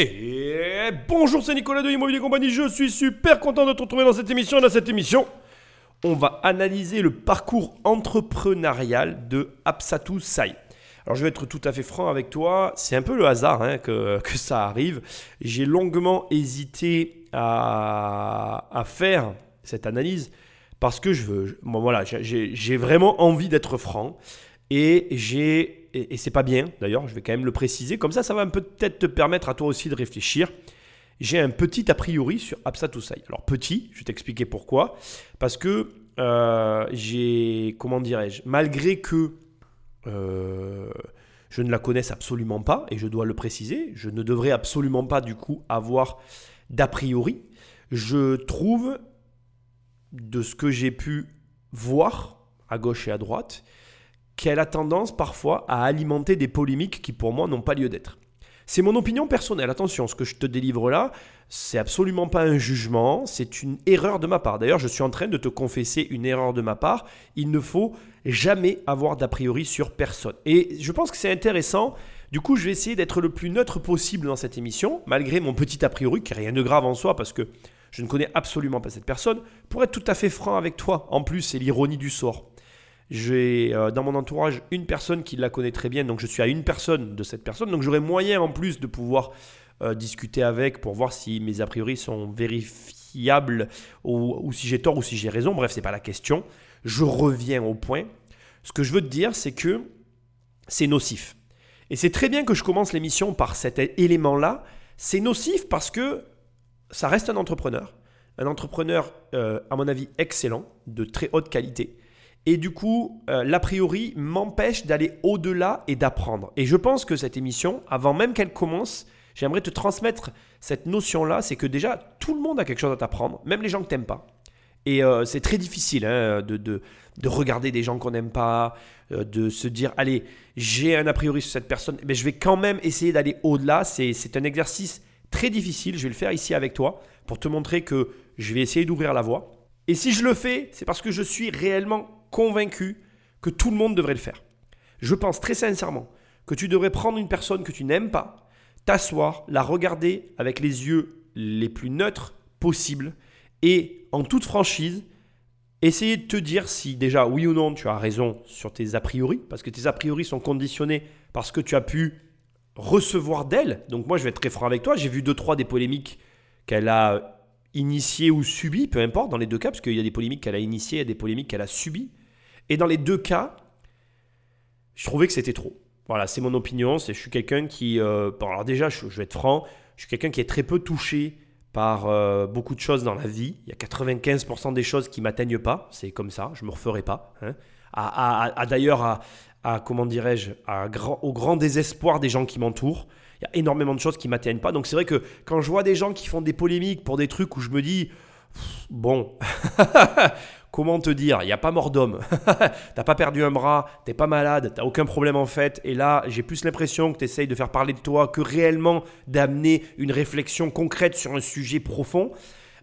Et bonjour, c'est Nicolas de Immobilier Compagnie. Je suis super content de te retrouver dans cette émission. Dans cette émission, on va analyser le parcours entrepreneurial de Absatou Sai. Alors, je vais être tout à fait franc avec toi. C'est un peu le hasard hein, que, ça arrive. J'ai longuement hésité à, à, faire cette analyse parce que je veux. Voilà, j'ai vraiment envie d'être franc. Et j'ai et, c'est pas bien d'ailleurs, je vais quand même le préciser, comme ça ça va peut-être te permettre à toi aussi de réfléchir. J'ai un petit a priori sur Absatusai. Alors petit, je vais t'expliquer pourquoi. Parce que euh, j'ai, comment dirais-je, malgré que euh, je ne la connaisse absolument pas, et je dois le préciser, je ne devrais absolument pas du coup avoir d'a priori, je trouve de ce que j'ai pu voir à gauche et à droite, qu'elle a tendance parfois à alimenter des polémiques qui pour moi n'ont pas lieu d'être. C'est mon opinion personnelle, attention, ce que je te délivre là, c'est absolument pas un jugement, c'est une erreur de ma part. D'ailleurs, je suis en train de te confesser une erreur de ma part. Il ne faut jamais avoir d'a priori sur personne. Et je pense que c'est intéressant. Du coup, je vais essayer d'être le plus neutre possible dans cette émission, malgré mon petit a priori, qui n'est rien de grave en soi, parce que je ne connais absolument pas cette personne. Pour être tout à fait franc avec toi, en plus, c'est l'ironie du sort. J'ai euh, dans mon entourage une personne qui la connaît très bien, donc je suis à une personne de cette personne, donc j'aurai moyen en plus de pouvoir euh, discuter avec pour voir si mes a priori sont vérifiables ou, si j'ai tort ou si j'ai raison. Bref, c'est pas la question. Je reviens au point. Ce que je veux te dire, c'est que c'est nocif. Et c'est très bien que je commence l'émission par cet élément-là. C'est nocif parce que ça reste un entrepreneur. Un entrepreneur, euh, à mon avis, excellent, de très haute qualité. Et du coup, euh, l'a priori m'empêche d'aller au-delà et d'apprendre. Et je pense que cette émission, avant même qu'elle commence, j'aimerais te transmettre cette notion-là, c'est que déjà, tout le monde a quelque chose à t'apprendre, même les gens que tu n'aimes pas. Et euh, c'est très difficile hein, de, de, regarder des gens qu'on n'aime pas, euh, de se dire, allez, j'ai un a priori sur cette personne, mais je vais quand même essayer d'aller au-delà. C'est un exercice très difficile, je vais le faire ici avec toi, pour te montrer que je vais essayer d'ouvrir la voie. Et si je le fais, c'est parce que je suis réellement convaincu que tout le monde devrait le faire. Je pense très sincèrement que tu devrais prendre une personne que tu n'aimes pas, t'asseoir, la regarder avec les yeux les plus neutres possibles et en toute franchise, essayer de te dire si déjà oui ou non tu as raison sur tes a priori, parce que tes a priori sont conditionnés parce que tu as pu recevoir d'elle. Donc moi je vais être très franc avec toi, j'ai vu deux trois des polémiques qu'elle a initiées ou subies, peu importe dans les deux cas, parce qu'il y a des polémiques qu'elle a initiées et des polémiques qu'elle a subies. Et dans les deux cas, je trouvais que c'était trop. Voilà, c'est mon opinion. Je suis quelqu'un qui. Euh, alors, déjà, je, vais être franc, je suis quelqu'un qui est très peu touché par euh, beaucoup de choses dans la vie. Il y a 95% des choses qui ne m'atteignent pas. C'est comme ça, je ne me referai pas. Hein. À, d'ailleurs, à, comment dirais-je, au grand désespoir des gens qui m'entourent. Il y a énormément de choses qui ne m'atteignent pas. Donc, c'est vrai que quand je vois des gens qui font des polémiques pour des trucs où je me dis. Bon, comment te dire, il n'y a pas mort d'homme. t'as pas perdu un bras, t'es pas malade, t'as aucun problème en fait. Et là, j'ai plus l'impression que tu essayes de faire parler de toi que réellement d'amener une réflexion concrète sur un sujet profond.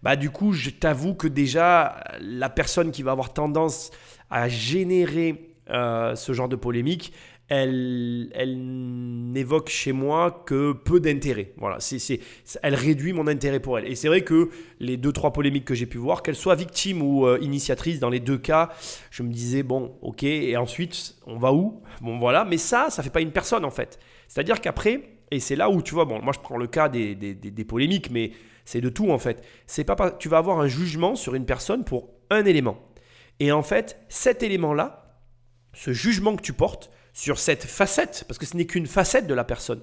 Bah du coup, je t'avoue que déjà, la personne qui va avoir tendance à générer euh, ce genre de polémique, elle, elle n'évoque chez moi que peu d'intérêt. Voilà, c'est, elle réduit mon intérêt pour elle. Et c'est vrai que les deux, trois polémiques que j'ai pu voir, qu'elle soit victime ou euh, initiatrice, dans les deux cas, je me disais, bon, ok, et ensuite, on va où? Bon, voilà, mais ça, ça fait pas une personne en fait. C'est-à-dire qu'après, et c'est là où tu vois, bon, moi je prends le cas des, des, des, polémiques, mais c'est de tout en fait. C'est pas, tu vas avoir un jugement sur une personne pour un élément. Et en fait, cet élément-là, ce jugement que tu portes, sur cette facette, parce que ce n'est qu'une facette de la personne.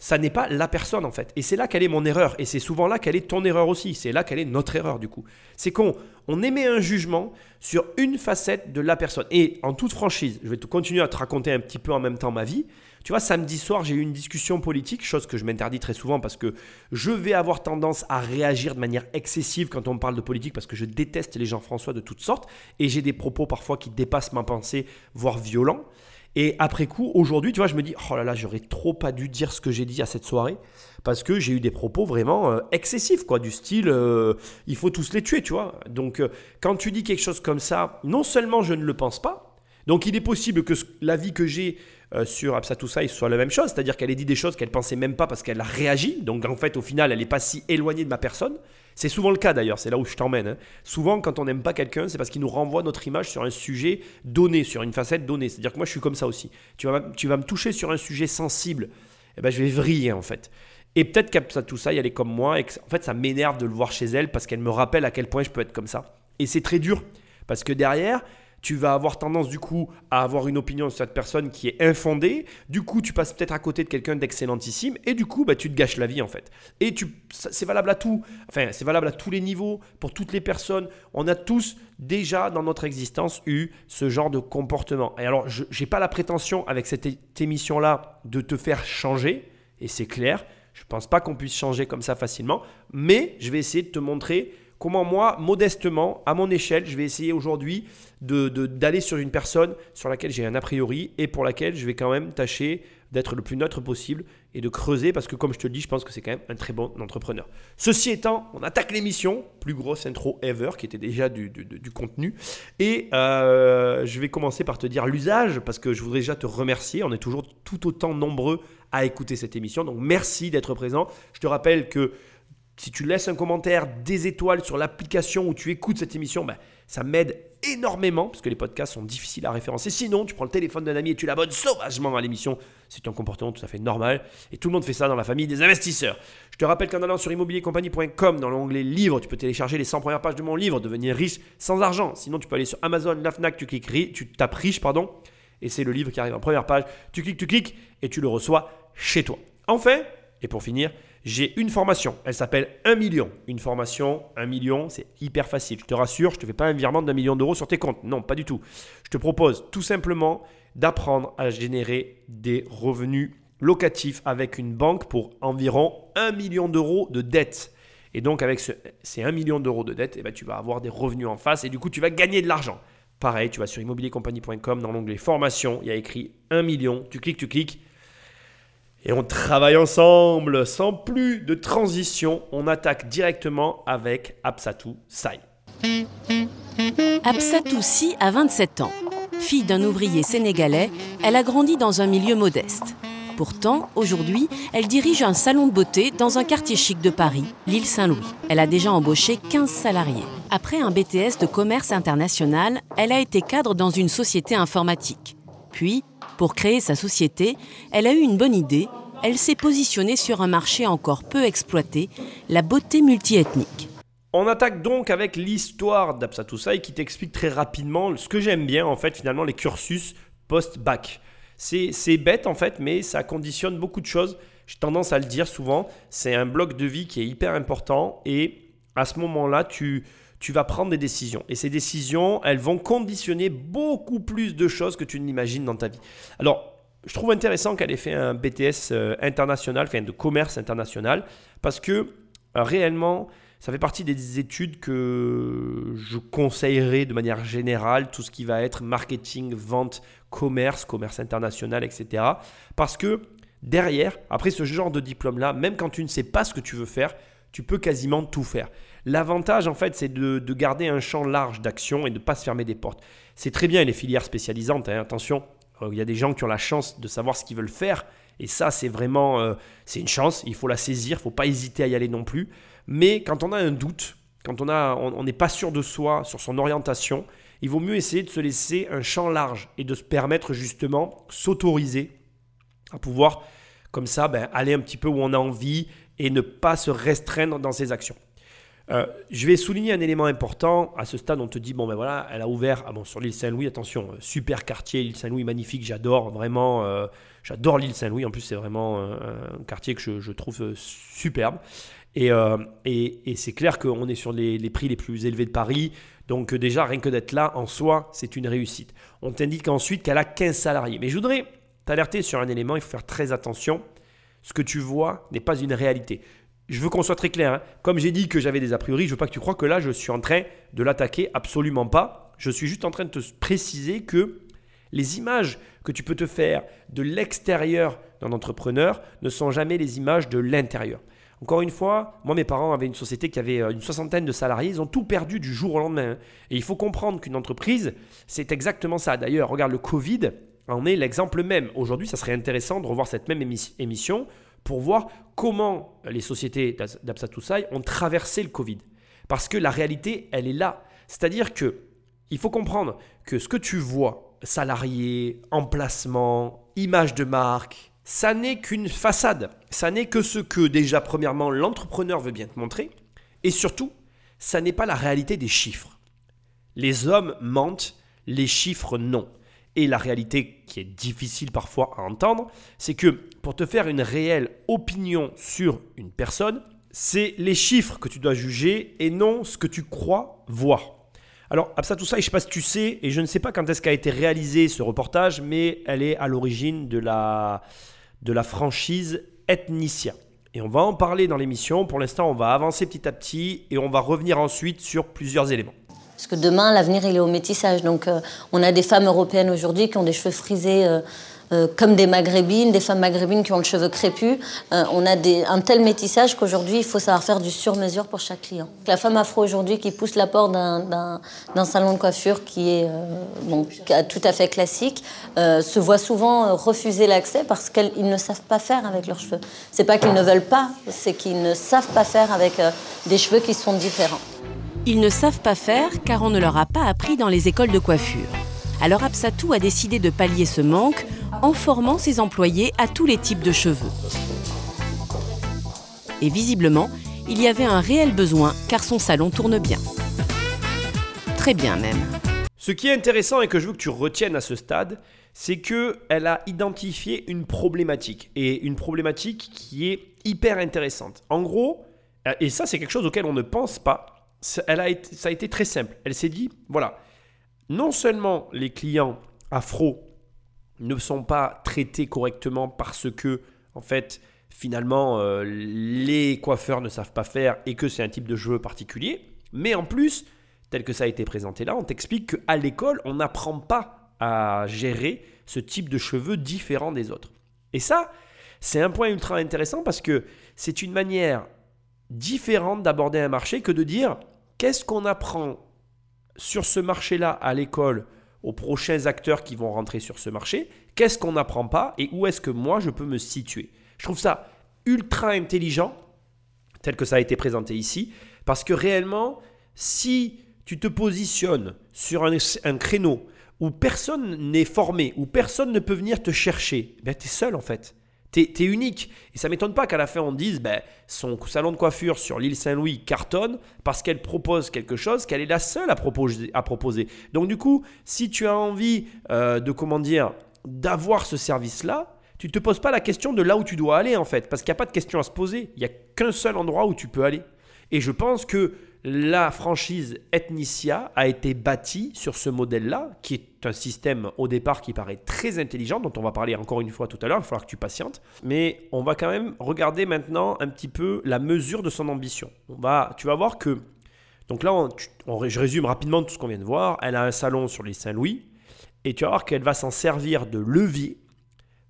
Ça n'est pas la personne en fait. Et c'est là qu'elle est mon erreur. Et c'est souvent là qu'elle est ton erreur aussi. C'est là qu'elle est notre erreur du coup. C'est qu'on on émet un jugement sur une facette de la personne. Et en toute franchise, je vais continuer à te raconter un petit peu en même temps ma vie. Tu vois, samedi soir, j'ai eu une discussion politique, chose que je m'interdis très souvent parce que je vais avoir tendance à réagir de manière excessive quand on me parle de politique parce que je déteste les gens François de toutes sortes et j'ai des propos parfois qui dépassent ma pensée, voire violents. Et après coup, aujourd'hui, tu vois, je me dis, oh là là, j'aurais trop pas dû dire ce que j'ai dit à cette soirée, parce que j'ai eu des propos vraiment euh, excessifs, quoi, du style, euh, il faut tous les tuer, tu vois. Donc, euh, quand tu dis quelque chose comme ça, non seulement je ne le pense pas, donc il est possible que l'avis que j'ai euh, sur Absatoussa, soit la même chose, c'est-à-dire qu'elle ait dit des choses qu'elle pensait même pas parce qu'elle a réagi. Donc en fait, au final, elle n'est pas si éloignée de ma personne. C'est souvent le cas d'ailleurs, c'est là où je t'emmène. Hein. Souvent, quand on n'aime pas quelqu'un, c'est parce qu'il nous renvoie notre image sur un sujet donné, sur une facette donnée. C'est-à-dire que moi, je suis comme ça aussi. Tu vas, tu vas me toucher sur un sujet sensible, et eh ben, je vais vriller en fait. Et peut-être qu'Absatoussa, elle est comme moi, et en fait, ça m'énerve de le voir chez elle parce qu'elle me rappelle à quel point je peux être comme ça. Et c'est très dur parce que derrière, tu vas avoir tendance du coup à avoir une opinion sur cette personne qui est infondée. Du coup, tu passes peut-être à côté de quelqu'un d'excellentissime et du coup, bah, tu te gâches la vie en fait. Et tu, c'est valable à tout. Enfin, c'est valable à tous les niveaux, pour toutes les personnes. On a tous déjà dans notre existence eu ce genre de comportement. Et alors, je n'ai pas la prétention avec cette émission-là de te faire changer, et c'est clair. Je ne pense pas qu'on puisse changer comme ça facilement, mais je vais essayer de te montrer comment moi, modestement, à mon échelle, je vais essayer aujourd'hui d'aller de, d'aller sur une personne sur laquelle j'ai un a priori et pour laquelle je vais quand même tâcher d'être le plus neutre possible et de creuser parce que comme je te le dis, je pense que c'est quand même un très bon entrepreneur. Ceci étant, on attaque l'émission, plus grosse intro ever qui était déjà du, du, contenu et euh, je vais commencer par te dire l'usage parce que je voudrais déjà te remercier. On est toujours tout autant nombreux à écouter cette émission, donc merci d'être présent. Je te rappelle que si tu laisses un commentaire, des étoiles sur l'application où tu écoutes cette émission, ben, ça m'aide énormément parce que les podcasts sont difficiles à référencer. Sinon, tu prends le téléphone d'un ami et tu l'abonnes sauvagement à l'émission. C'est un comportement tout à fait normal et tout le monde fait ça dans la famille des investisseurs. Je te rappelle qu'en allant sur immobiliercompagnie.com dans l'onglet livre, tu peux télécharger les 100 premières pages de mon livre Devenir riche sans argent. Sinon, tu peux aller sur Amazon, la Fnac, tu cliques, tu tapes riche, pardon, et c'est le livre qui arrive en première page. Tu cliques, tu cliques et tu le reçois chez toi. Enfin, et pour finir, j'ai une formation, elle s'appelle 1 million. Une formation, 1 million, c'est hyper facile. Je te rassure, je ne te fais pas un virement d'un million d'euros sur tes comptes. Non, pas du tout. Je te propose tout simplement d'apprendre à générer des revenus locatifs avec une banque pour environ 1 million d'euros de dette. Et donc avec ces 1 million d'euros de dette, eh ben, tu vas avoir des revenus en face et du coup tu vas gagner de l'argent. Pareil, tu vas sur immobiliercompagnie.com dans l'onglet formation, il y a écrit 1 million, tu cliques, tu cliques et on travaille ensemble. Sans plus de transition, on attaque directement avec Absatou Sai. Absatou Si a 27 ans. Fille d'un ouvrier sénégalais, elle a grandi dans un milieu modeste. Pourtant, aujourd'hui, elle dirige un salon de beauté dans un quartier chic de Paris, l'île Saint-Louis. Elle a déjà embauché 15 salariés. Après un BTS de commerce international, elle a été cadre dans une société informatique. Puis, pour créer sa société, elle a eu une bonne idée. Elle s'est positionnée sur un marché encore peu exploité, la beauté multiethnique. On attaque donc avec l'histoire d'Absatoussaï qui t'explique très rapidement ce que j'aime bien en fait finalement les cursus post-bac. C'est bête en fait mais ça conditionne beaucoup de choses. J'ai tendance à le dire souvent, c'est un bloc de vie qui est hyper important et à ce moment-là tu, tu vas prendre des décisions. Et ces décisions, elles vont conditionner beaucoup plus de choses que tu ne l'imagines dans ta vie. Alors, je trouve intéressant qu'elle ait fait un BTS euh, international, enfin de commerce international, parce que euh, réellement, ça fait partie des études que je conseillerais de manière générale, tout ce qui va être marketing, vente, commerce, commerce international, etc. Parce que derrière, après ce genre de diplôme-là, même quand tu ne sais pas ce que tu veux faire, tu peux quasiment tout faire. L'avantage, en fait, c'est de, garder un champ large d'action et de ne pas se fermer des portes. C'est très bien les filières spécialisantes, hein, attention, euh, il y a des gens qui ont la chance de savoir ce qu'ils veulent faire. Et ça, c'est vraiment, euh, c'est une chance, il faut la saisir, il ne faut pas hésiter à y aller non plus. Mais quand on a un doute, quand on n'est pas sûr de soi, sur son orientation, il vaut mieux essayer de se laisser un champ large et de se permettre justement s'autoriser à pouvoir, comme ça, ben, aller un petit peu où on a envie et ne pas se restreindre dans ses actions. Euh, je vais souligner un élément important. À ce stade, on te dit bon ben voilà, elle a ouvert ah bon, sur l'île Saint-Louis. Attention, euh, super quartier, l'île Saint-Louis magnifique. J'adore vraiment. Euh, j'adore l'île Saint-Louis. En plus, c'est vraiment un, quartier que je, trouve superbe. Et, c'est clair qu'on est sur les, les, prix les plus élevés de Paris. Donc déjà, rien que d'être là en soi, c'est une réussite. On t'indique ensuite qu'elle a 15 salariés. Mais je voudrais t'alerter sur un élément. Il faut faire très attention. Ce que tu vois n'est pas une réalité je veux qu'on soit très clair. Hein. Comme j'ai dit que j'avais des a priori, je veux pas que tu crois que là, je suis en train de l'attaquer. Absolument pas. Je suis juste en train de te préciser que les images que tu peux te faire de l'extérieur d'un entrepreneur ne sont jamais les images de l'intérieur. Encore une fois, moi, mes parents avaient une société qui avait euh, une soixantaine de salariés. Ils ont tout perdu du jour au lendemain. Hein. Et il faut comprendre qu'une entreprise, c'est exactement ça. D'ailleurs, regarde le Covid. en est l'exemple même. Aujourd'hui, ça serait intéressant de revoir cette même émission pour voir comment les sociétés d'Absatoussaï ont traversé le Covid. Parce que la réalité, elle est là. C'est-à-dire que il faut comprendre que ce que tu vois, salarié, emplacement, image de marque, ça n'est qu'une façade. Ça n'est que ce que déjà, premièrement, l'entrepreneur veut bien te montrer. Et surtout, ça n'est pas la réalité des chiffres. Les hommes mentent, les chiffres non. Et la réalité qui est difficile parfois à entendre, c'est que pour te faire une réelle opinion sur une personne, c'est les chiffres que tu dois juger et non ce que tu crois voir. Alors, tout ça, je ne sais pas si tu sais, et je ne sais pas quand est-ce qu'a été réalisé ce reportage, mais elle est à l'origine de la, de la franchise Ethnicia. Et on va en parler dans l'émission. Pour l'instant, on va avancer petit à petit et on va revenir ensuite sur plusieurs éléments. Parce que demain, l'avenir, il est au métissage. Donc, euh, on a des femmes européennes aujourd'hui qui ont des cheveux frisés euh, euh, comme des maghrébines, des femmes maghrébines qui ont le cheveu crépus. on a un tel métissage qu'aujourd'hui, il faut savoir faire du sur-mesure pour chaque client. La femme afro aujourd'hui qui pousse la porte d'un salon de coiffure qui est tout à fait classique se voit souvent refuser l'accès parce qu'ils ne savent pas faire avec leurs cheveux. C'est pas qu'ils ne veulent pas, c'est qu'ils ne savent pas faire avec des cheveux qui sont différents. Ils ne savent pas faire car on ne leur a pas appris dans les écoles de coiffure. Alors Absatou a décidé de pallier ce manque en formant ses employés à tous les types de cheveux. Et visiblement, il y avait un réel besoin car son salon tourne bien. Très bien même. Ce qui est intéressant et que je veux que tu retiennes à ce stade, c'est qu'elle a identifié une problématique et une problématique qui est hyper intéressante. En gros, et ça c'est quelque chose auquel on ne pense pas, elle a été, ça a été très simple. Elle s'est dit, voilà, non seulement les clients afro ne sont pas traités correctement parce que, en fait, finalement, euh, les coiffeurs ne savent pas faire et que c'est un type de cheveux particulier, mais en plus, tel que ça a été présenté là, on t'explique qu'à l'école, on n'apprend pas à gérer ce type de cheveux différent des autres. Et ça, c'est un point ultra intéressant parce que c'est une manière différente d'aborder un marché que de dire qu'est-ce qu'on apprend sur ce marché-là à l'école aux prochains acteurs qui vont rentrer sur ce marché, qu'est-ce qu'on n'apprend pas et où est-ce que moi je peux me situer? Je trouve ça ultra intelligent, tel que ça a été présenté ici, parce que réellement, si tu te positionnes sur un, créneau où personne n'est formé, où personne ne peut venir te chercher, ben tu es seul en fait. T'es es unique. Et ça m'étonne pas qu'à la fin on dise ben, son salon de coiffure sur l'île Saint-Louis cartonne parce qu'elle propose quelque chose qu'elle est la seule à proposer. Donc du coup, si tu as envie euh, de comment dire d'avoir ce service-là, tu te poses pas la question de là où tu dois aller en fait, parce qu'il n'y a pas de question à se poser. Il n'y a qu'un seul endroit où tu peux aller. Et je pense que la franchise Ethnicia a été bâtie sur ce modèle-là, qui est un système au départ qui paraît très intelligent, dont on va parler encore une fois tout à l'heure, il va falloir que tu patientes. Mais on va quand même regarder maintenant un petit peu la mesure de son ambition. On va, tu vas voir que, donc là, je résume rapidement tout ce qu'on vient de voir. Elle a un salon sur les Saint-Louis, et tu vas voir qu'elle va s'en servir de levier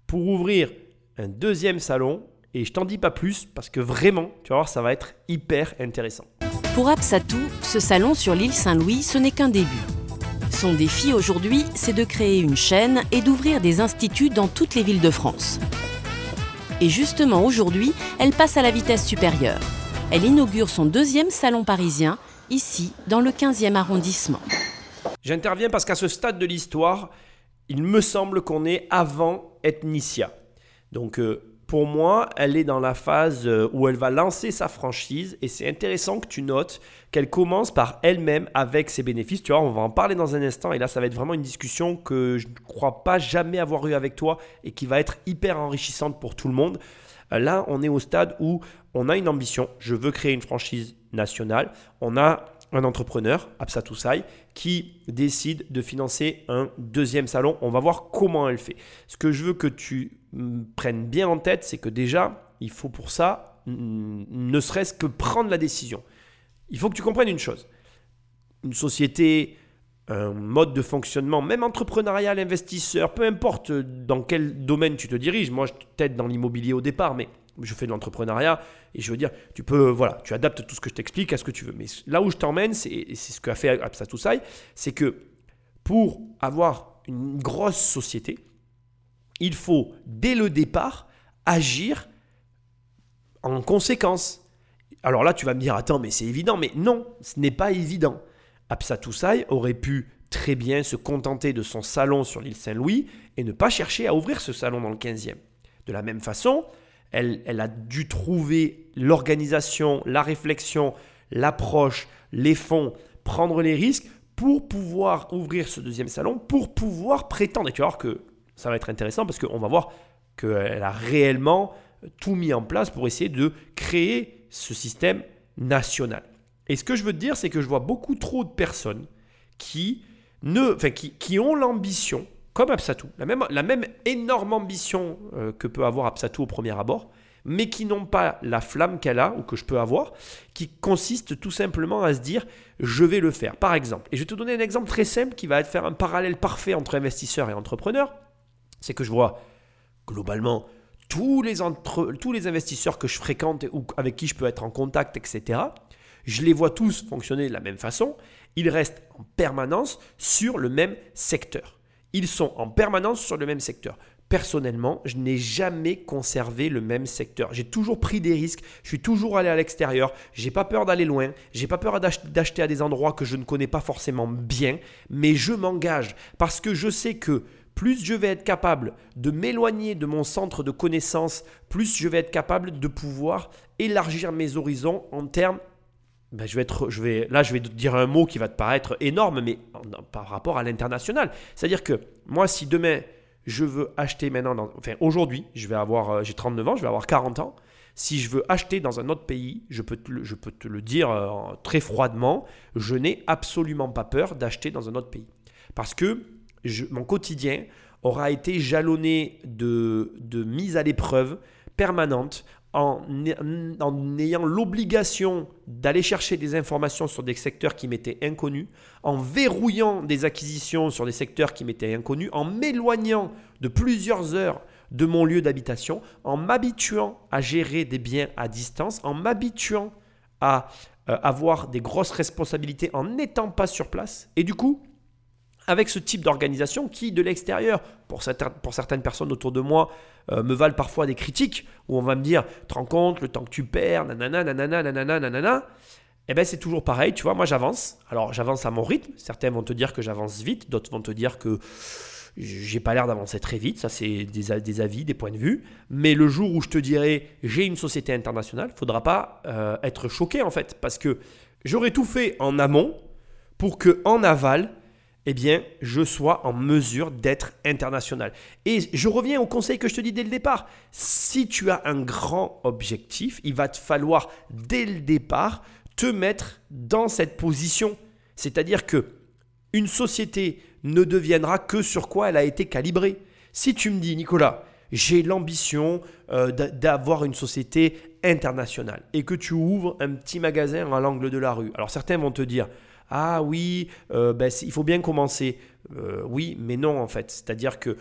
pour ouvrir un deuxième salon. Et je t'en dis pas plus parce que vraiment, tu vas voir, ça va être hyper intéressant. Pour Absatou, ce salon sur l'île Saint-Louis, ce n'est qu'un début. Son défi aujourd'hui, c'est de créer une chaîne et d'ouvrir des instituts dans toutes les villes de France. Et justement aujourd'hui, elle passe à la vitesse supérieure. Elle inaugure son deuxième salon parisien, ici, dans le 15e arrondissement. J'interviens parce qu'à ce stade de l'histoire, il me semble qu'on est avant Ethnicia. Donc euh, pour moi, elle est dans la phase euh, où elle va lancer sa franchise et c'est intéressant que tu notes qu'elle commence par elle-même avec ses bénéfices. Tu vois, on va en parler dans un instant et là, ça va être vraiment une discussion que je ne crois pas jamais avoir eu avec toi et qui va être hyper enrichissante pour tout le monde. Euh, là, on est au stade où on a une ambition. Je veux créer une franchise nationale. On a un entrepreneur, Absa qui décide de financer un deuxième salon. On va voir comment elle fait. Ce que je veux que tu prennes bien en tête, c'est que déjà, il faut pour ça ne serait-ce que prendre la décision. Il faut que tu comprennes une chose. Une société, un mode de fonctionnement, même entrepreneurial, investisseur, peu importe dans quel domaine tu te diriges. Moi, je t'aide dans l'immobilier au départ, mais je fais de l'entrepreneuriat et je veux dire, tu peux, voilà, tu adaptes tout ce que je t'explique à ce que tu veux. Mais là où je t'emmène, c'est ce qu'a fait Absatoussaï, c'est que pour avoir une grosse société, il faut, dès le départ, agir en conséquence. Alors là, tu vas me dire, attends, mais c'est évident. Mais non, ce n'est pas évident. Absatoussaï aurait pu très bien se contenter de son salon sur l'île Saint-Louis et ne pas chercher à ouvrir ce salon dans le 15e. De la même façon, elle, a dû trouver l'organisation, la réflexion, l'approche, les fonds, prendre les risques pour pouvoir ouvrir ce deuxième salon, pour pouvoir prétendre. Et tu vas voir que ça va être intéressant parce qu'on va voir qu'elle a réellement tout mis en place pour essayer de créer ce système national. Et ce que je veux te dire, c'est que je vois beaucoup trop de personnes qui, ne, enfin, qui, qui ont l'ambition, comme Absatou, la même, énorme ambition euh, que peut avoir Absatou au premier abord, mais qui n'ont pas la flamme qu'elle a ou que je peux avoir, qui consiste tout simplement à se dire je vais le faire. Par exemple, et je vais te donner un exemple très simple qui va faire un parallèle parfait entre investisseurs et entrepreneurs, c'est que je vois globalement tous les, tous les investisseurs que je fréquente ou avec qui je peux être en contact, etc., je les vois tous fonctionner de la même façon. Ils restent en permanence sur le même secteur. Ils sont en permanence sur le même secteur. Personnellement, je n'ai jamais conservé le même secteur. J'ai toujours pris des risques, je suis toujours allé à l'extérieur, j'ai pas peur d'aller loin, j'ai pas peur d'acheter à des endroits que je ne connais pas forcément bien, mais je m'engage parce que je sais que plus je vais être capable de m'éloigner de mon centre de connaissances, plus je vais être capable de pouvoir élargir mes horizons en termes ben, je vais être, je vais, là, je vais te dire un mot qui va te paraître énorme, mais par rapport à l'international. C'est-à-dire que moi, si demain, je veux acheter maintenant, enfin aujourd'hui, je vais avoir, euh, j'ai 39 ans, je vais avoir 40 ans. Si je veux acheter dans un autre pays, je peux te, je peux te le dire euh, très froidement, je n'ai absolument pas peur d'acheter dans un autre pays. Parce que mon quotidien aura été jalonné de, de mise à l'épreuve permanente en, ayant l'obligation d'aller chercher des informations sur des secteurs qui m'étaient inconnus, en verrouillant des acquisitions sur des secteurs qui m'étaient inconnus, en m'éloignant de plusieurs heures de mon lieu d'habitation, en m'habituant à gérer des biens à distance, en m'habituant à euh, avoir des grosses responsabilités en n'étant pas sur place. Et du coup, avec ce type d'organisation qui, de l'extérieur, pour, certaines personnes autour de moi, euh, me valent parfois des critiques, où on va me dire, te rends compte, le temps que tu perds, nanana, nanana, nanana, nanana, eh bien c'est toujours pareil, tu vois, moi j'avance. Alors j'avance à mon rythme, certains vont te dire que j'avance vite, d'autres vont te dire que j'ai pas l'air d'avancer très vite, ça c'est des, avis, des points de vue, mais le jour où je te dirai j'ai une société internationale, faudra pas euh, être choqué en fait, parce que j'aurais tout fait en amont pour que en aval, eh bien, je sois en mesure d'être international. Et je reviens au conseil que je te dis dès le départ. Si tu as un grand objectif, il va te falloir dès le départ te mettre dans cette position. C'est-à-dire que une société ne deviendra que sur quoi elle a été calibrée. Si tu me dis, Nicolas, j'ai l'ambition euh, d'avoir une société internationale et que tu ouvres un petit magasin à l'angle de la rue. Alors certains vont te dire, ah oui, euh, ben, il faut bien commencer. Euh, oui, mais non en fait. C'est-à-dire que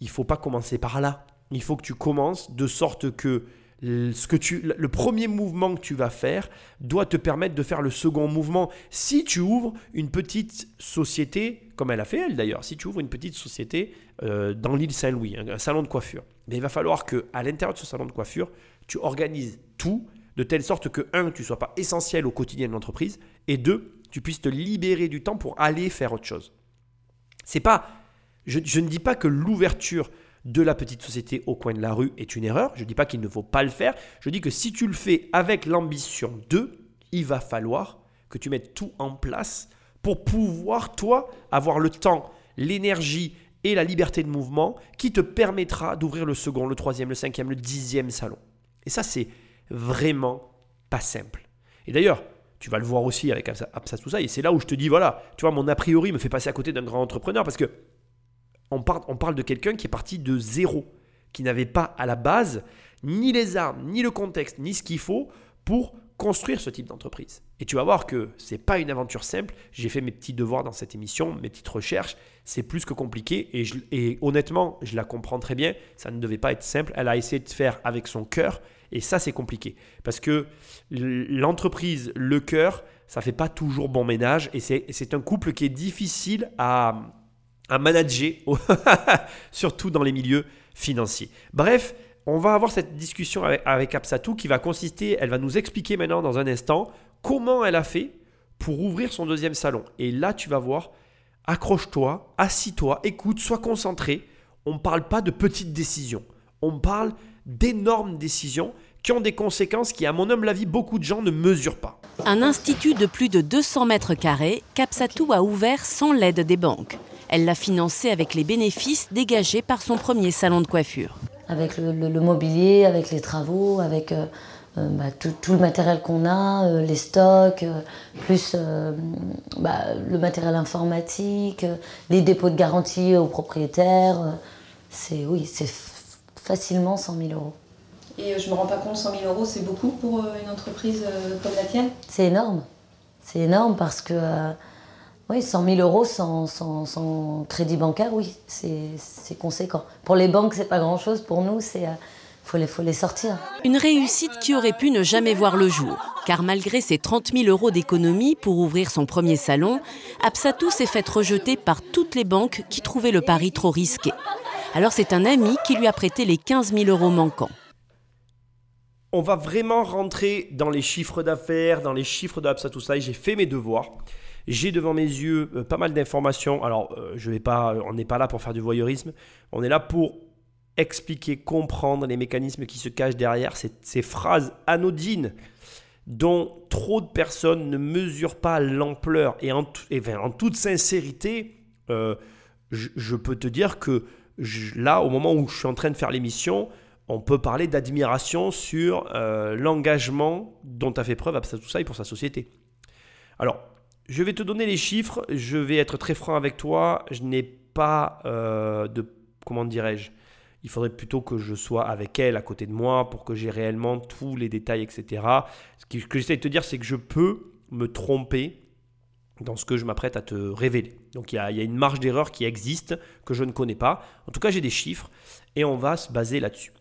il faut pas commencer par là. Il faut que tu commences de sorte que ce que tu, le premier mouvement que tu vas faire doit te permettre de faire le second mouvement. Si tu ouvres une petite société, comme elle a fait elle d'ailleurs, si tu ouvres une petite société euh, dans l'île Saint-Louis, un, salon de coiffure, mais il va falloir que à l'intérieur de ce salon de coiffure, tu organises tout de telle sorte que un, tu sois pas essentiel au quotidien de l'entreprise, et deux, tu puisses te libérer du temps pour aller faire autre chose. C'est pas, je, ne dis pas que l'ouverture de la petite société au coin de la rue est une erreur. Je ne dis pas qu'il ne faut pas le faire. Je dis que si tu le fais avec l'ambition de, il va falloir que tu mettes tout en place pour pouvoir, toi, avoir le temps, l'énergie et la liberté de mouvement qui te permettra d'ouvrir le second, le troisième, le cinquième, le dixième salon. Et ça, c'est vraiment pas simple. Et d'ailleurs, tu vas le voir aussi avec Absa tout ça. Et c'est là où je te dis, voilà, tu vois, mon a priori me fait passer à côté d'un grand entrepreneur parce que on parle, de quelqu'un qui est parti de zéro, qui n'avait pas à la base ni les armes, ni le contexte, ni ce qu'il faut pour construire ce type d'entreprise. Et tu vas voir que c'est pas une aventure simple. J'ai fait mes petits devoirs dans cette émission, mes petites recherches. C'est plus que compliqué et honnêtement, je la comprends très bien. Ça ne devait pas être simple. Elle a essayé de faire avec son cœur et ça, c'est compliqué. Parce que l'entreprise, le cœur, ça fait pas toujours bon ménage. Et c'est un couple qui est difficile à, à manager, surtout dans les milieux financiers. Bref, on va avoir cette discussion avec, avec Absatou qui va consister, elle va nous expliquer maintenant dans un instant comment elle a fait pour ouvrir son deuxième salon. Et là, tu vas voir, accroche-toi, assis-toi, écoute, sois concentré. On ne parle pas de petites décisions, on parle d'énormes décisions qui ont des conséquences qui, à mon humble avis, beaucoup de gens ne mesurent pas. Un institut de plus de 200 mètres carrés, Capsatou a ouvert sans l'aide des banques. Elle l'a financé avec les bénéfices dégagés par son premier salon de coiffure. Avec le, le- le mobilier, avec les travaux, avec euh, euh, bah, tout, tout le matériel qu'on a, euh, les stocks, euh, plus euh, bah, le matériel informatique, euh, les dépôts de garantie aux propriétaires. euh, c'est oui, c'est facilement 100 000 euros. Et euh, je me rends pas compte, 100 000 euros, c'est beaucoup pour euh, une entreprise euh, comme la tienne? C'est énorme. C'est énorme parce que euh, oui, 100 000 euros sans, sans- sans crédit bancaire, oui, c'est c'est conséquent. Pour les banques, c'est pas grand-chose. Pour nous, c'est euh, faut les, faut les sortir. Une réussite qui aurait pu ne jamais voir le jour, car malgré ses 30 000 euros d'économie pour ouvrir son premier salon, Absatou s'est fait rejeter par toutes les banques qui trouvaient le pari trop risqué. Alors c'est un ami qui lui a prêté les 15 000 euros manquants. On va vraiment rentrer dans les chiffres d'affaires, dans les chiffres de Absatou Sai. J'ai fait mes devoirs. J'ai devant mes yeux euh, pas mal d'informations. Alors, euh, je vais pas, on n'est pas là pour faire du voyeurisme. On est là pour expliquer, comprendre les mécanismes qui se cachent derrière ces, phrases anodines dont trop de personnes ne mesurent pas l'ampleur. Et, en, tout- toute sincérité, euh, je peux te dire que là, au moment où je suis en train de faire l'émission, on peut parler d'admiration sur euh, l'engagement dont a fait preuve Absatou Sai pour sa société. Alors, je vais te donner les chiffres, je vais être très franc avec toi, je n'ai pas euh, de... Comment dirais-je Il faudrait plutôt que je sois avec elle à côté de moi pour que j'ai réellement tous les détails, etc. Ce que j'essaie de te dire, c'est que je peux me tromper dans ce que je m'apprête à te révéler. Donc il y, a, une marge d'erreur qui existe, que je ne connais pas. En tout cas, j'ai des chiffres et on va se baser là-dessus.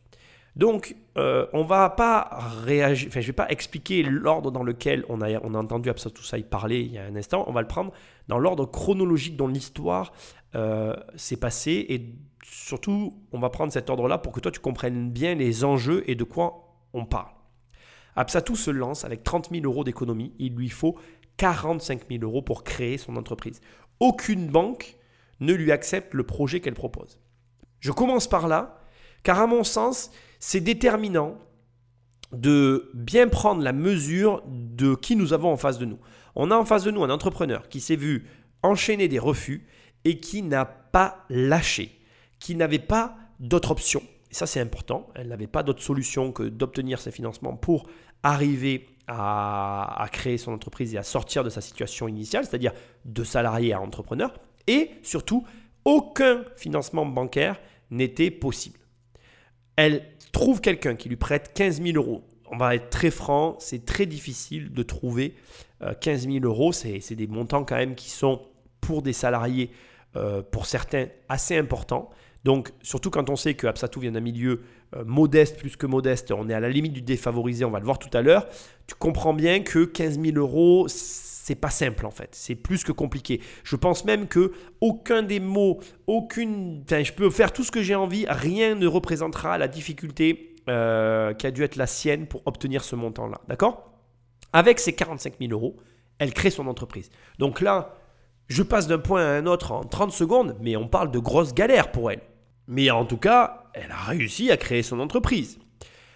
Donc, euh, on va pas réagir, enfin, je vais pas expliquer l'ordre dans lequel on a, on a entendu Absatou Sai parler il y a un instant. On va le prendre dans l'ordre chronologique dont l'histoire euh, s'est passée et surtout, on va prendre cet ordre-là pour que toi tu comprennes bien les enjeux et de quoi on parle. Absatou se lance avec 30 000 euros d'économie. Il lui faut 45 000 euros pour créer son entreprise. Aucune banque ne lui accepte le projet qu'elle propose. Je commence par là, car à mon sens, c'est déterminant de bien prendre la mesure de qui nous avons en face de nous. On a en face de nous un entrepreneur qui s'est vu enchaîner des refus et qui n'a pas lâché, qui n'avait pas d'autre option. Et ça, c'est important. Elle n'avait pas d'autre solution que d'obtenir ces financements pour arriver à, créer son entreprise et à sortir de sa situation initiale, c'est-à-dire de salarié à entrepreneur. Et surtout, aucun financement bancaire n'était possible. Elle trouve quelqu'un qui lui prête 15 000 euros. On va être très franc, c'est très difficile de trouver euh, 15 000 euros. C'est des montants quand même qui sont pour des salariés, euh, pour certains, assez importants. Donc, surtout quand on sait que Absatou vient d'un milieu euh, modeste plus que modeste, on est à la limite du défavorisé, on va le voir tout à l'heure. Tu comprends bien que 15 000 euros, c'est pas simple en fait. C'est plus que compliqué. Je pense même que aucun des mots, aucune. Enfin, je peux faire tout ce que j'ai envie, rien ne représentera la difficulté euh, qui a dû être la sienne pour obtenir ce montant-là. D'accord? Avec ces 45 000 euros, elle crée son entreprise. Donc là, je passe d'un point à un autre en 30 secondes, mais on parle de grosses galères pour elle. Mais en tout cas, elle a réussi à créer son entreprise.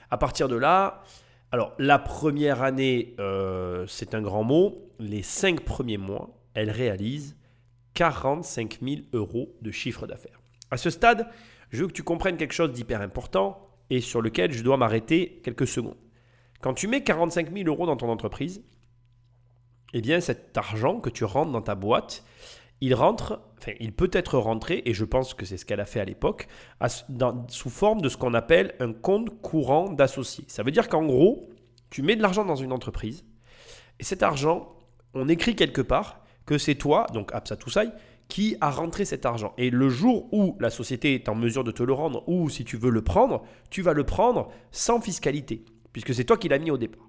À partir de là, alors la première année, euh, c'est un grand mot. Les cinq premiers mois, elle réalise 45 000 euros de chiffre d'affaires. À ce stade, je veux que tu comprennes quelque chose d'hyper important et sur lequel je dois m'arrêter quelques secondes. Quand tu mets 45 000 euros dans ton entreprise, eh bien cet argent que tu rentres dans ta boîte, il rentre, enfin il peut être rentré, et je pense que c'est ce qu'elle a fait à l'époque, sous forme de ce qu'on appelle un compte courant d'associé. Ça veut dire qu'en gros, tu mets de l'argent dans une entreprise, et cet argent, on écrit quelque part que c'est toi, donc Absa Sai, qui a rentré cet argent. Et le jour où la société est en mesure de te le rendre, ou si tu veux le prendre, tu vas le prendre sans fiscalité, puisque c'est toi qui l'as mis au départ.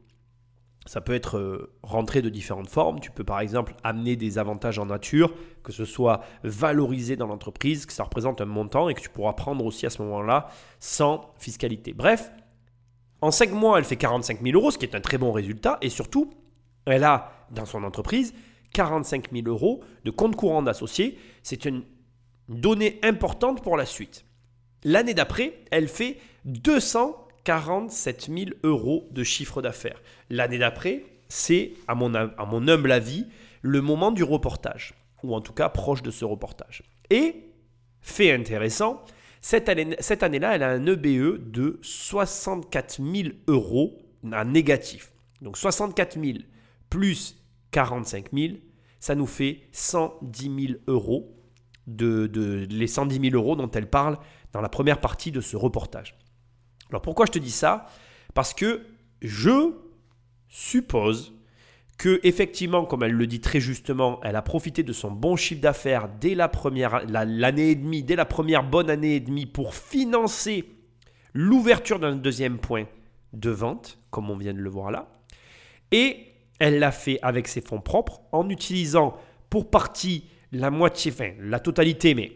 Ça peut être euh, rentré de différentes formes. Tu peux par exemple amener des avantages en nature, que ce soit valorisé dans l'entreprise, que ça représente un montant et que tu pourras prendre aussi à ce moment-là sans fiscalité. Bref, en 5 mois, elle fait 45 000 euros, ce qui est un très bon résultat. Et surtout, elle a dans son entreprise 45 000 euros de compte courant d'associé. C'est une donnée importante pour la suite. L'année d'après, elle fait 247 000 euros de chiffre d'affaires. L'année d'après, c'est, à mon, à mon humble avis, le moment du reportage, ou en tout cas proche de ce reportage. Et, fait intéressant, cette année-là, elle a un EBE de 64 000 euros en négatif. Donc 64 000 plus 45 000, ça nous fait 110 000 euros, de, les 110 000 euros dont elle parle dans la première partie de ce reportage. Alors pourquoi je te dis ça? Parce que je suppose que effectivement, comme elle le dit très justement, elle a profité de son bon chiffre d'affaires dès la première l'année et demie, dès la première bonne année et demie pour financer l'ouverture d'un deuxième point de vente, comme on vient de le voir là. Et elle l'a fait avec ses fonds propres en utilisant pour partie la moitié, enfin la totalité, mais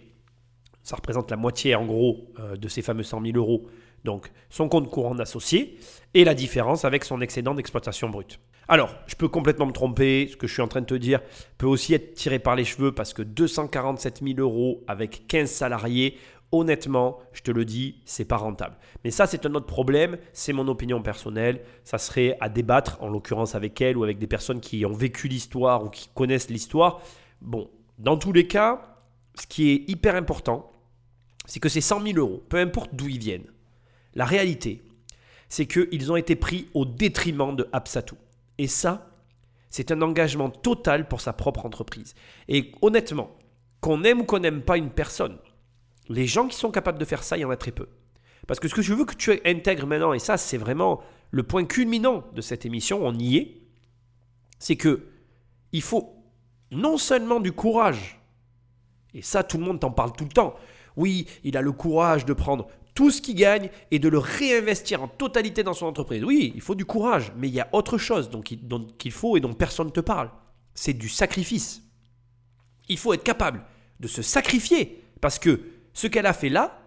ça représente la moitié en gros euh, de ces fameux 100 000 euros, donc son compte courant associé, et la différence avec son excédent d'exploitation brute. Alors, je peux complètement me tromper, ce que je suis en train de te dire peut aussi être tiré par les cheveux parce que 247 000 euros avec 15 salariés, honnêtement, je te le dis, c'est pas rentable. Mais ça, c'est un autre problème, c'est mon opinion personnelle. Ça serait à débattre, en l'occurrence avec elle ou avec des personnes qui ont vécu l'histoire ou qui connaissent l'histoire. Bon, dans tous les cas, ce qui est hyper important, c'est que ces 100 000 euros, peu importe d'où ils viennent, la réalité, c'est qu'ils ont été pris au détriment de Absatou. Et ça, c'est un engagement total pour sa propre entreprise. Et honnêtement, qu'on aime ou qu'on n'aime pas une personne, les gens qui sont capables de faire ça, il y en a très peu. Parce que ce que je veux que tu intègres maintenant, et ça c'est vraiment le point culminant de cette émission, on y est, c'est que il faut non seulement du courage, et ça tout le monde t'en parle tout le temps, oui, il a le courage de prendre tout ce qu'il gagne et de le réinvestir en totalité dans son entreprise. Oui, il faut du courage, mais il y a autre chose qu'il faut et dont personne ne te parle. C'est du sacrifice. Il faut être capable de se sacrifier parce que ce qu'elle a fait là,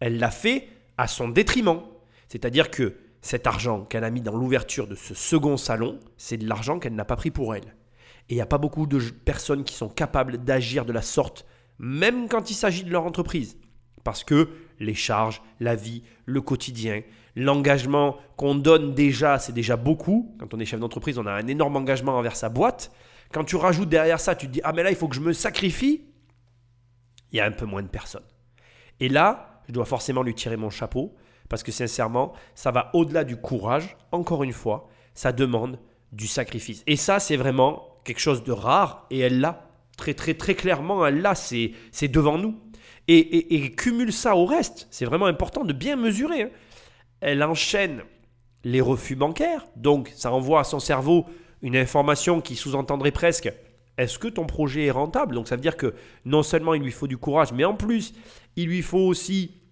elle l'a fait à son détriment. C'est-à-dire que cet argent qu'elle a mis dans l'ouverture de ce second salon, c'est de l'argent qu'elle n'a pas pris pour elle. Et il n'y a pas beaucoup de personnes qui sont capables d'agir de la sorte, même quand il s'agit de leur entreprise. Parce que les charges, la vie, le quotidien, l'engagement qu'on donne déjà, c'est déjà beaucoup. Quand on est chef d'entreprise, on a un énorme engagement envers sa boîte. Quand tu rajoutes derrière ça, tu te dis, ah mais là, il faut que je me sacrifie. Il y a un peu moins de personnes. Et là, je dois forcément lui tirer mon chapeau, parce que sincèrement, ça va au-delà du courage. Encore une fois, ça demande du sacrifice. Et ça, c'est vraiment quelque chose de rare, et elle l'a. Très, très, très clairement, elle l'a. C'est devant nous et, cumule ça au reste. C'est vraiment important de bien mesurer. Hein. Elle enchaîne les refus bancaires, donc ça envoie à son cerveau une information qui sous-entendrait presque est-ce que ton projet est rentable? Donc ça veut dire que non seulement il lui faut du courage, mais en plus il lui faut aussi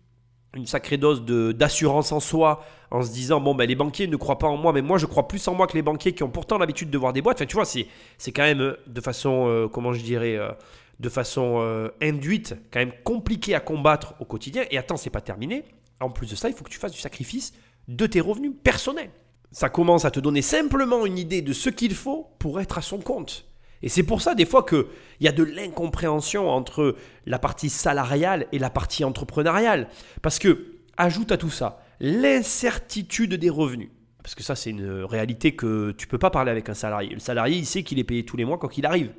une sacrée dose d'assurance en soi en se disant bon ben les banquiers ne croient pas en moi mais moi je crois plus en moi que les banquiers qui ont pourtant l'habitude de voir des boîtes enfin tu vois c'est quand même euh, de façon euh, comment je dirais euh, de façon euh, induite, quand même compliqué à combattre au quotidien. Et attends, c'est pas terminé. En plus de ça, il faut que tu fasses du sacrifice de tes revenus personnels. Ça commence à te donner simplement une idée de ce qu'il faut pour être à son compte. Et c'est pour ça des fois qu'il y a de l'incompréhension entre la partie salariale et la partie entrepreneuriale. Parce que, ajoute à tout ça, l'incertitude des revenus. Parce que ça, c'est une réalité que tu peux pas parler avec un salarié. Le salarié, il sait qu'il est payé tous les mois quand il arrive.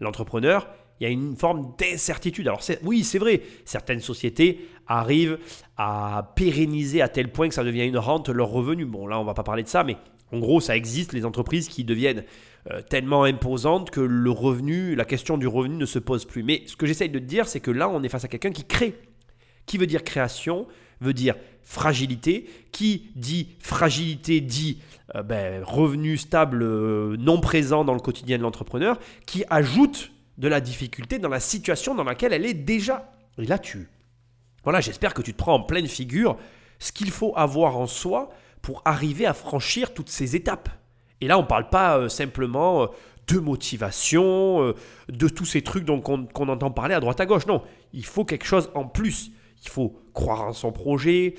L'entrepreneur, il y a une forme d'incertitude. Alors oui, c'est vrai, certaines sociétés arrivent à pérenniser à tel point que ça devient une rente leur revenu. Bon, là, on va pas parler de ça, mais en gros, ça existe, les entreprises qui deviennent euh, tellement imposantes que le revenu, la question du revenu ne se pose plus. Mais ce que j'essaye de te dire, c'est que là, on est face à quelqu'un qui crée. Qui veut dire création veut dire fragilité. Qui dit fragilité dit euh, ben, revenu stable euh, non présent dans le quotidien de l'entrepreneur. Qui ajoute de la difficulté dans la situation dans laquelle elle est déjà. Et là, tu... Voilà, j'espère que tu te prends en pleine figure ce qu'il faut avoir en soi pour arriver à franchir toutes ces étapes. Et là, on ne parle pas euh, simplement euh, de motivation, euh, de tous ces trucs dont qu'on entend parler à droite à gauche. Non, il faut quelque chose en plus. Il faut croire en son projet,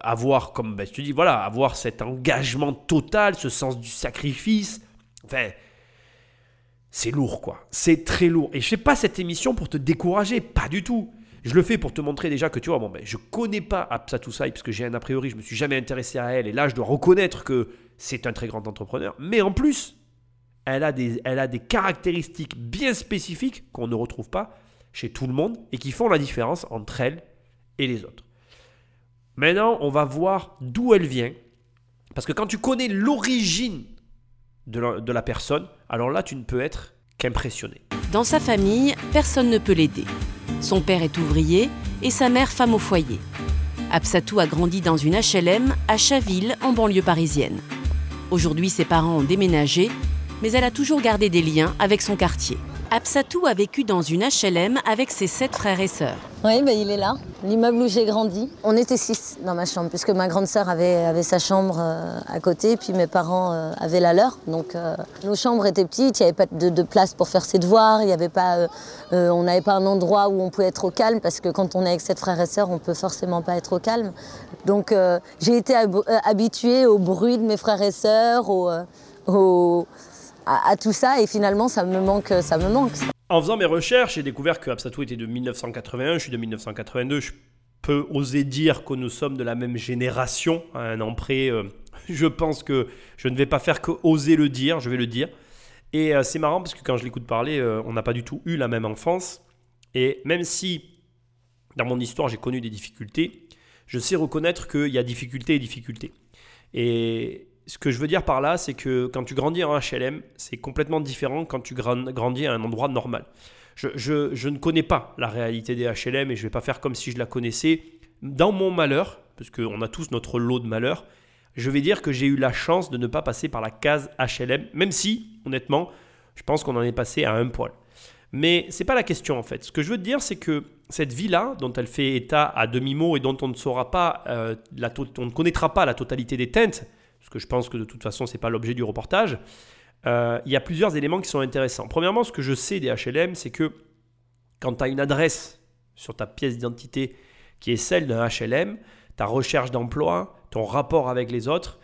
avoir, comme ben, dis, voilà, avoir cet engagement total, ce sens du sacrifice. Enfin, c'est lourd, quoi. C'est très lourd. Et je fais pas cette émission pour te décourager, pas du tout. Je le fais pour te montrer déjà que tu vois, bon, ben, je connais pas Absa Toussaï parce que j'ai un a priori, je me suis jamais intéressé à elle. Et là, je dois reconnaître que c'est un très grand entrepreneur. Mais en plus, elle a des, elle a des caractéristiques bien spécifiques qu'on ne retrouve pas chez tout le monde et qui font la différence entre elle et les autres. Maintenant, on va voir d'où elle vient. Parce que quand tu connais l'origine de la, personne, alors là, tu ne peux être qu'impressionné. Dans sa famille, personne ne peut l'aider. Son père est ouvrier et sa mère femme au foyer. Absatou a grandi dans une HLM à Chaville, en banlieue parisienne. Aujourd'hui, ses parents ont déménagé, mais elle a toujours gardé des liens avec son quartier. Absatou a vécu dans une HLM avec ses sept frères et sœurs. Oui, bah, il est là, l'immeuble où j'ai grandi. On était six dans ma chambre, puisque ma grande sœur avait, sa chambre euh, à côté, puis mes parents euh, avaient la leur. Donc euh, nos chambres étaient petites, il n'y avait pas de, place pour faire ses devoirs, y avait pas, on n'avait pas un endroit où on pouvait être au calme, parce que quand on est avec sept frères et sœurs, on peut forcément pas être au calme. Donc j'ai été habituée au bruit de mes frères et sœurs, au à, tout ça et finalement ça me manque, ça me manque. En faisant mes recherches, j'ai découvert que Absatou était de 1981, je suis de 1982, je peux oser dire que nous sommes de la même génération, un an près. Euh, je pense que je ne vais pas faire que oser le dire, je vais le dire. Et euh, c'est marrant parce que quand je l'écoute parler, euh, on n'a pas du tout eu la même enfance. Et même si dans mon histoire j'ai connu des difficultés, je sais reconnaître qu'il y a difficulté et difficulté. Et ce que je veux dire par là, c'est que quand tu grandis en HLM, c'est complètement différent quand tu grandis à un endroit normal. Je, ne connais pas la réalité des HLM et je ne vais pas faire comme si je la connaissais. Dans mon malheur, parce qu'on a tous notre lot de malheur, je vais dire que j'ai eu la chance de ne pas passer par la case HLM, même si, honnêtement, je pense qu'on en est passé à un poil. Mais c'est pas la question en fait. Ce que je veux te dire, c'est que cette vie-là, dont elle fait état à demi-mot et dont on ne saura pas, euh, on ne connaîtra pas la totalité des teintes, parce que je pense que de toute façon, ce n'est pas l'objet du reportage, euh, il y a plusieurs éléments qui sont intéressants. Premièrement, ce que je sais des HLM, c'est que quand tu as une adresse sur ta pièce d'identité qui est celle d'un HLM, ta recherche d'emploi, ton rapport avec les autres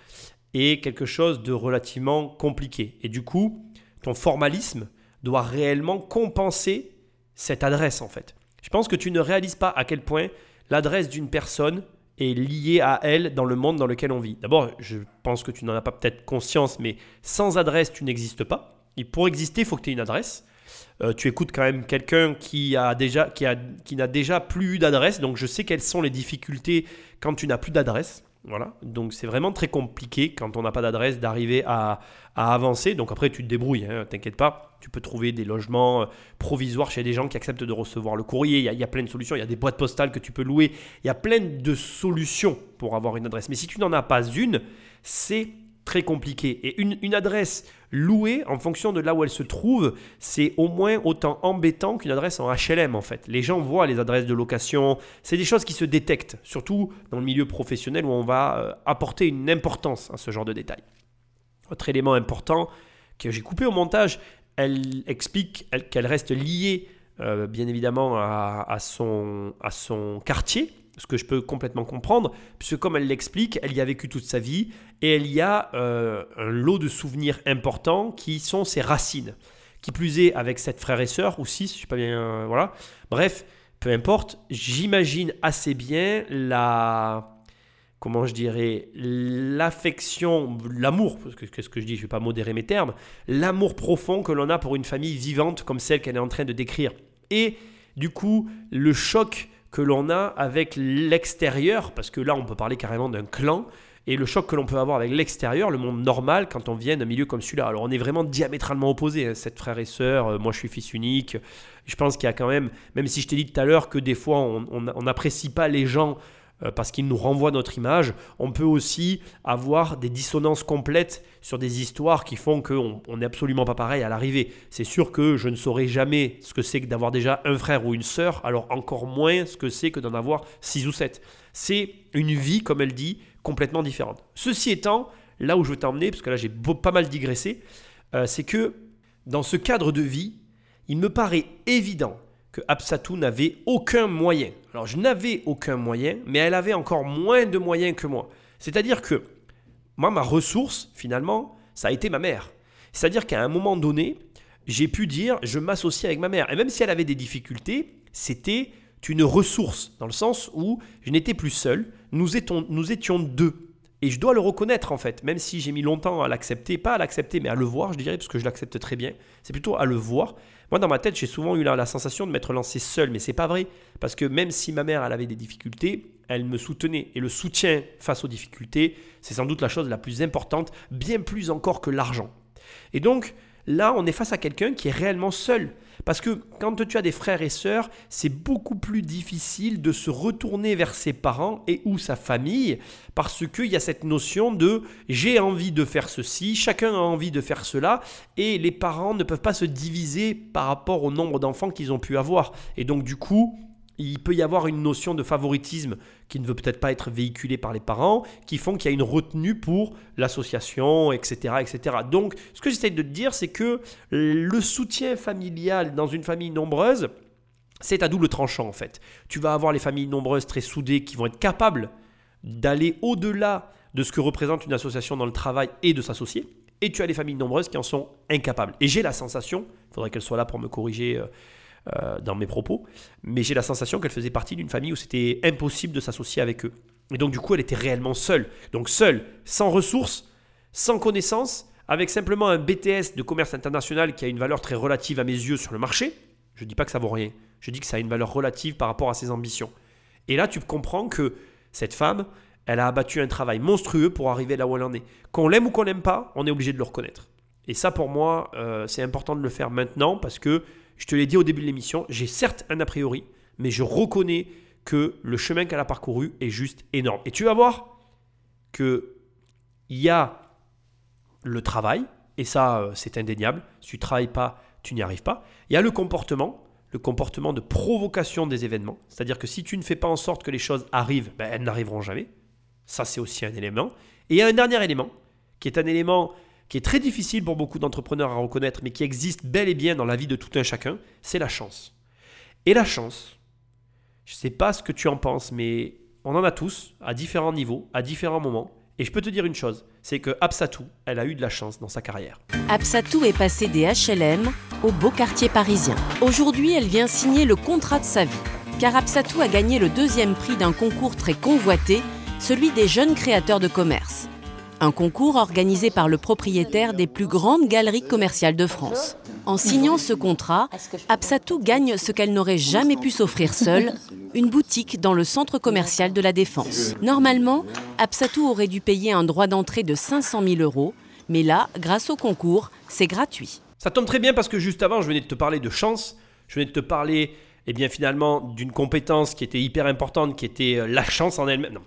est quelque chose de relativement compliqué. Et du coup, ton formalisme doit réellement compenser cette adresse en fait. Je pense que tu ne réalises pas à quel point l'adresse d'une personne est lié à elle dans le monde dans lequel on vit. D'abord, je pense que tu n'en as pas peut-être conscience, mais sans adresse, tu n'existes pas. Et pour exister, il faut que tu aies une adresse. Euh, tu écoutes quand même quelqu'un qui a déjà qui a qui n'a déjà plus eu d'adresse, donc je sais quelles sont les difficultés quand tu n'as plus d'adresse. Voilà, donc c'est vraiment très compliqué quand on n'a pas d'adresse d'arriver à, avancer. Donc après tu te débrouilles, hein, t'inquiète pas. Tu peux trouver des logements euh, provisoires chez des gens qui acceptent de recevoir le courrier. Il y, a, plein de solutions. Il y a des boîtes postales que tu peux louer. Il y a plein de solutions pour avoir une adresse. Mais si tu n'en as pas une, c'est très compliqué. Et une, adresse louée, en fonction de là où elle se trouve, c'est au moins autant embêtant qu'une adresse en HLM en fait. Les gens voient les adresses de location, c'est des choses qui se détectent, surtout dans le milieu professionnel où on va euh, apporter une importance à ce genre de détails. Autre élément important que j'ai coupé au montage, elle explique qu'elle reste liée euh, bien évidemment à, son, quartier, ce que je peux complètement comprendre, puisque comme elle l'explique, elle y a vécu toute sa vie et elle y a euh, un lot de souvenirs importants qui sont ses racines. Qui plus est avec sept frères et sœurs, ou six, je sais pas bien, euh, voilà. Bref, peu importe, j'imagine assez bien la. Comment je dirais L'affection, l'amour, parce que qu'est-ce que je dis, je ne vais pas modérer mes termes, l'amour profond que l'on a pour une famille vivante comme celle qu'elle est en train de décrire. Et du coup, le choc que l'on a avec l'extérieur, parce que là on peut parler carrément d'un clan, et le choc que l'on peut avoir avec l'extérieur, le monde normal, quand on vient d'un milieu comme celui-là. Alors on est vraiment diamétralement opposés, hein, cette frère et sœur, euh, moi je suis fils unique, je pense qu'il y a quand même, même si je t'ai dit tout à l'heure que des fois on n'apprécie pas les gens parce qu'ils nous renvoient notre image, on peut aussi avoir des dissonances complètes sur des histoires qui font qu'on n'est absolument pas pareil à l'arrivée. C'est sûr que je ne saurais jamais ce que c'est que d'avoir déjà un frère ou une sœur, alors encore moins ce que c'est que d'en avoir six ou sept. C'est une vie, comme elle dit, complètement différente. Ceci étant, là où je veux t'emmener, parce que là j'ai pas mal digressé, euh, c'est que dans ce cadre de vie, il me paraît évident que Absatou n'avait aucun moyen. Alors je n'avais aucun moyen, mais elle avait encore moins de moyens que moi. C'est-à-dire que moi, ma ressource, finalement, ça a été ma mère. C'est-à-dire qu'à un moment donné, j'ai pu dire, je m'associe avec ma mère. Et même si elle avait des difficultés, c'était une ressource, dans le sens où je n'étais plus seul, nous étions, nous étions deux. Et je dois le reconnaître en fait, même si j'ai mis longtemps à l'accepter, pas à l'accepter, mais à le voir, je dirais, parce que je l'accepte très bien. C'est plutôt à le voir. Moi, dans ma tête, j'ai souvent eu la, sensation de m'être lancé seul, mais c'est pas vrai, parce que même si ma mère, elle avait des difficultés, elle me soutenait. Et le soutien face aux difficultés, c'est sans doute la chose la plus importante, bien plus encore que l'argent. Et donc, là, on est face à quelqu'un qui est réellement seul. Parce que quand tu as des frères et sœurs, c'est beaucoup plus difficile de se retourner vers ses parents et ou sa famille, parce qu'il y a cette notion de j'ai envie de faire ceci, chacun a envie de faire cela, et les parents ne peuvent pas se diviser par rapport au nombre d'enfants qu'ils ont pu avoir. Et donc du coup, il peut y avoir une notion de favoritisme qui ne veut peut-être pas être véhiculée par les parents, qui font qu'il y a une retenue pour l'association, etc., etc. Donc, ce que j'essaie de te dire, c'est que le soutien familial dans une famille nombreuse, c'est à double tranchant en fait. Tu vas avoir les familles nombreuses très soudées qui vont être capables d'aller au-delà de ce que représente une association dans le travail et de s'associer. Et tu as les familles nombreuses qui en sont incapables. Et j'ai la sensation, il faudrait qu'elle soit là pour me corriger euh, euh, dans mes propos, mais j'ai la sensation qu'elle faisait partie d'une famille où c'était impossible de s'associer avec eux. Et donc du coup, elle était réellement seule. Donc seule, sans ressources, sans connaissances, avec simplement un BTS de commerce international qui a une valeur très relative à mes yeux sur le marché. Je ne dis pas que ça vaut rien, je dis que ça a une valeur relative par rapport à ses ambitions. Et là, tu comprends que cette femme, elle a abattu un travail monstrueux pour arriver là où elle en est. Qu'on l'aime ou qu'on l'aime pas, on est obligé de le reconnaître. Et ça, pour moi, euh, c'est important de le faire maintenant parce que je te l'ai dit au début de l'émission, j'ai certes un a priori, mais je reconnais que le chemin qu'elle a parcouru est juste énorme. Et tu vas voir que il y a le travail, et ça euh, c'est indéniable, si tu ne travailles pas, tu n'y arrives pas. Il y a le comportement, le comportement de provocation des événements, c'est-à-dire que si tu ne fais pas en sorte que les choses arrivent, ben, elles n'arriveront jamais. Ça c'est aussi un élément. Et il y a un dernier élément, qui est un élément qui est très difficile pour beaucoup d'entrepreneurs à reconnaître, mais qui existe bel et bien dans la vie de tout un chacun, c'est la chance. Et la chance, je ne sais pas ce que tu en penses, mais on en a tous, à différents niveaux, à différents moments. Et je peux te dire une chose, c'est que Absatou, elle a eu de la chance dans sa carrière. Absatou est passée des HLM au beau quartier parisien. Aujourd'hui, elle vient signer le contrat de sa vie, car Absatou a gagné le deuxième prix d'un concours très convoité, celui des jeunes créateurs de commerce un concours organisé par le propriétaire des plus grandes galeries commerciales de France. En signant ce contrat, Absatou gagne ce qu'elle n'aurait jamais pu s'offrir seule, une boutique dans le centre commercial de la Défense. Normalement, Absatou aurait dû payer un droit d'entrée de 500 000 euros, mais là, grâce au concours, c'est gratuit. Ça tombe très bien parce que juste avant, je venais de te parler de chance, je venais de te parler, eh bien finalement, d'une compétence qui était hyper importante, qui était euh, la chance en elle-même.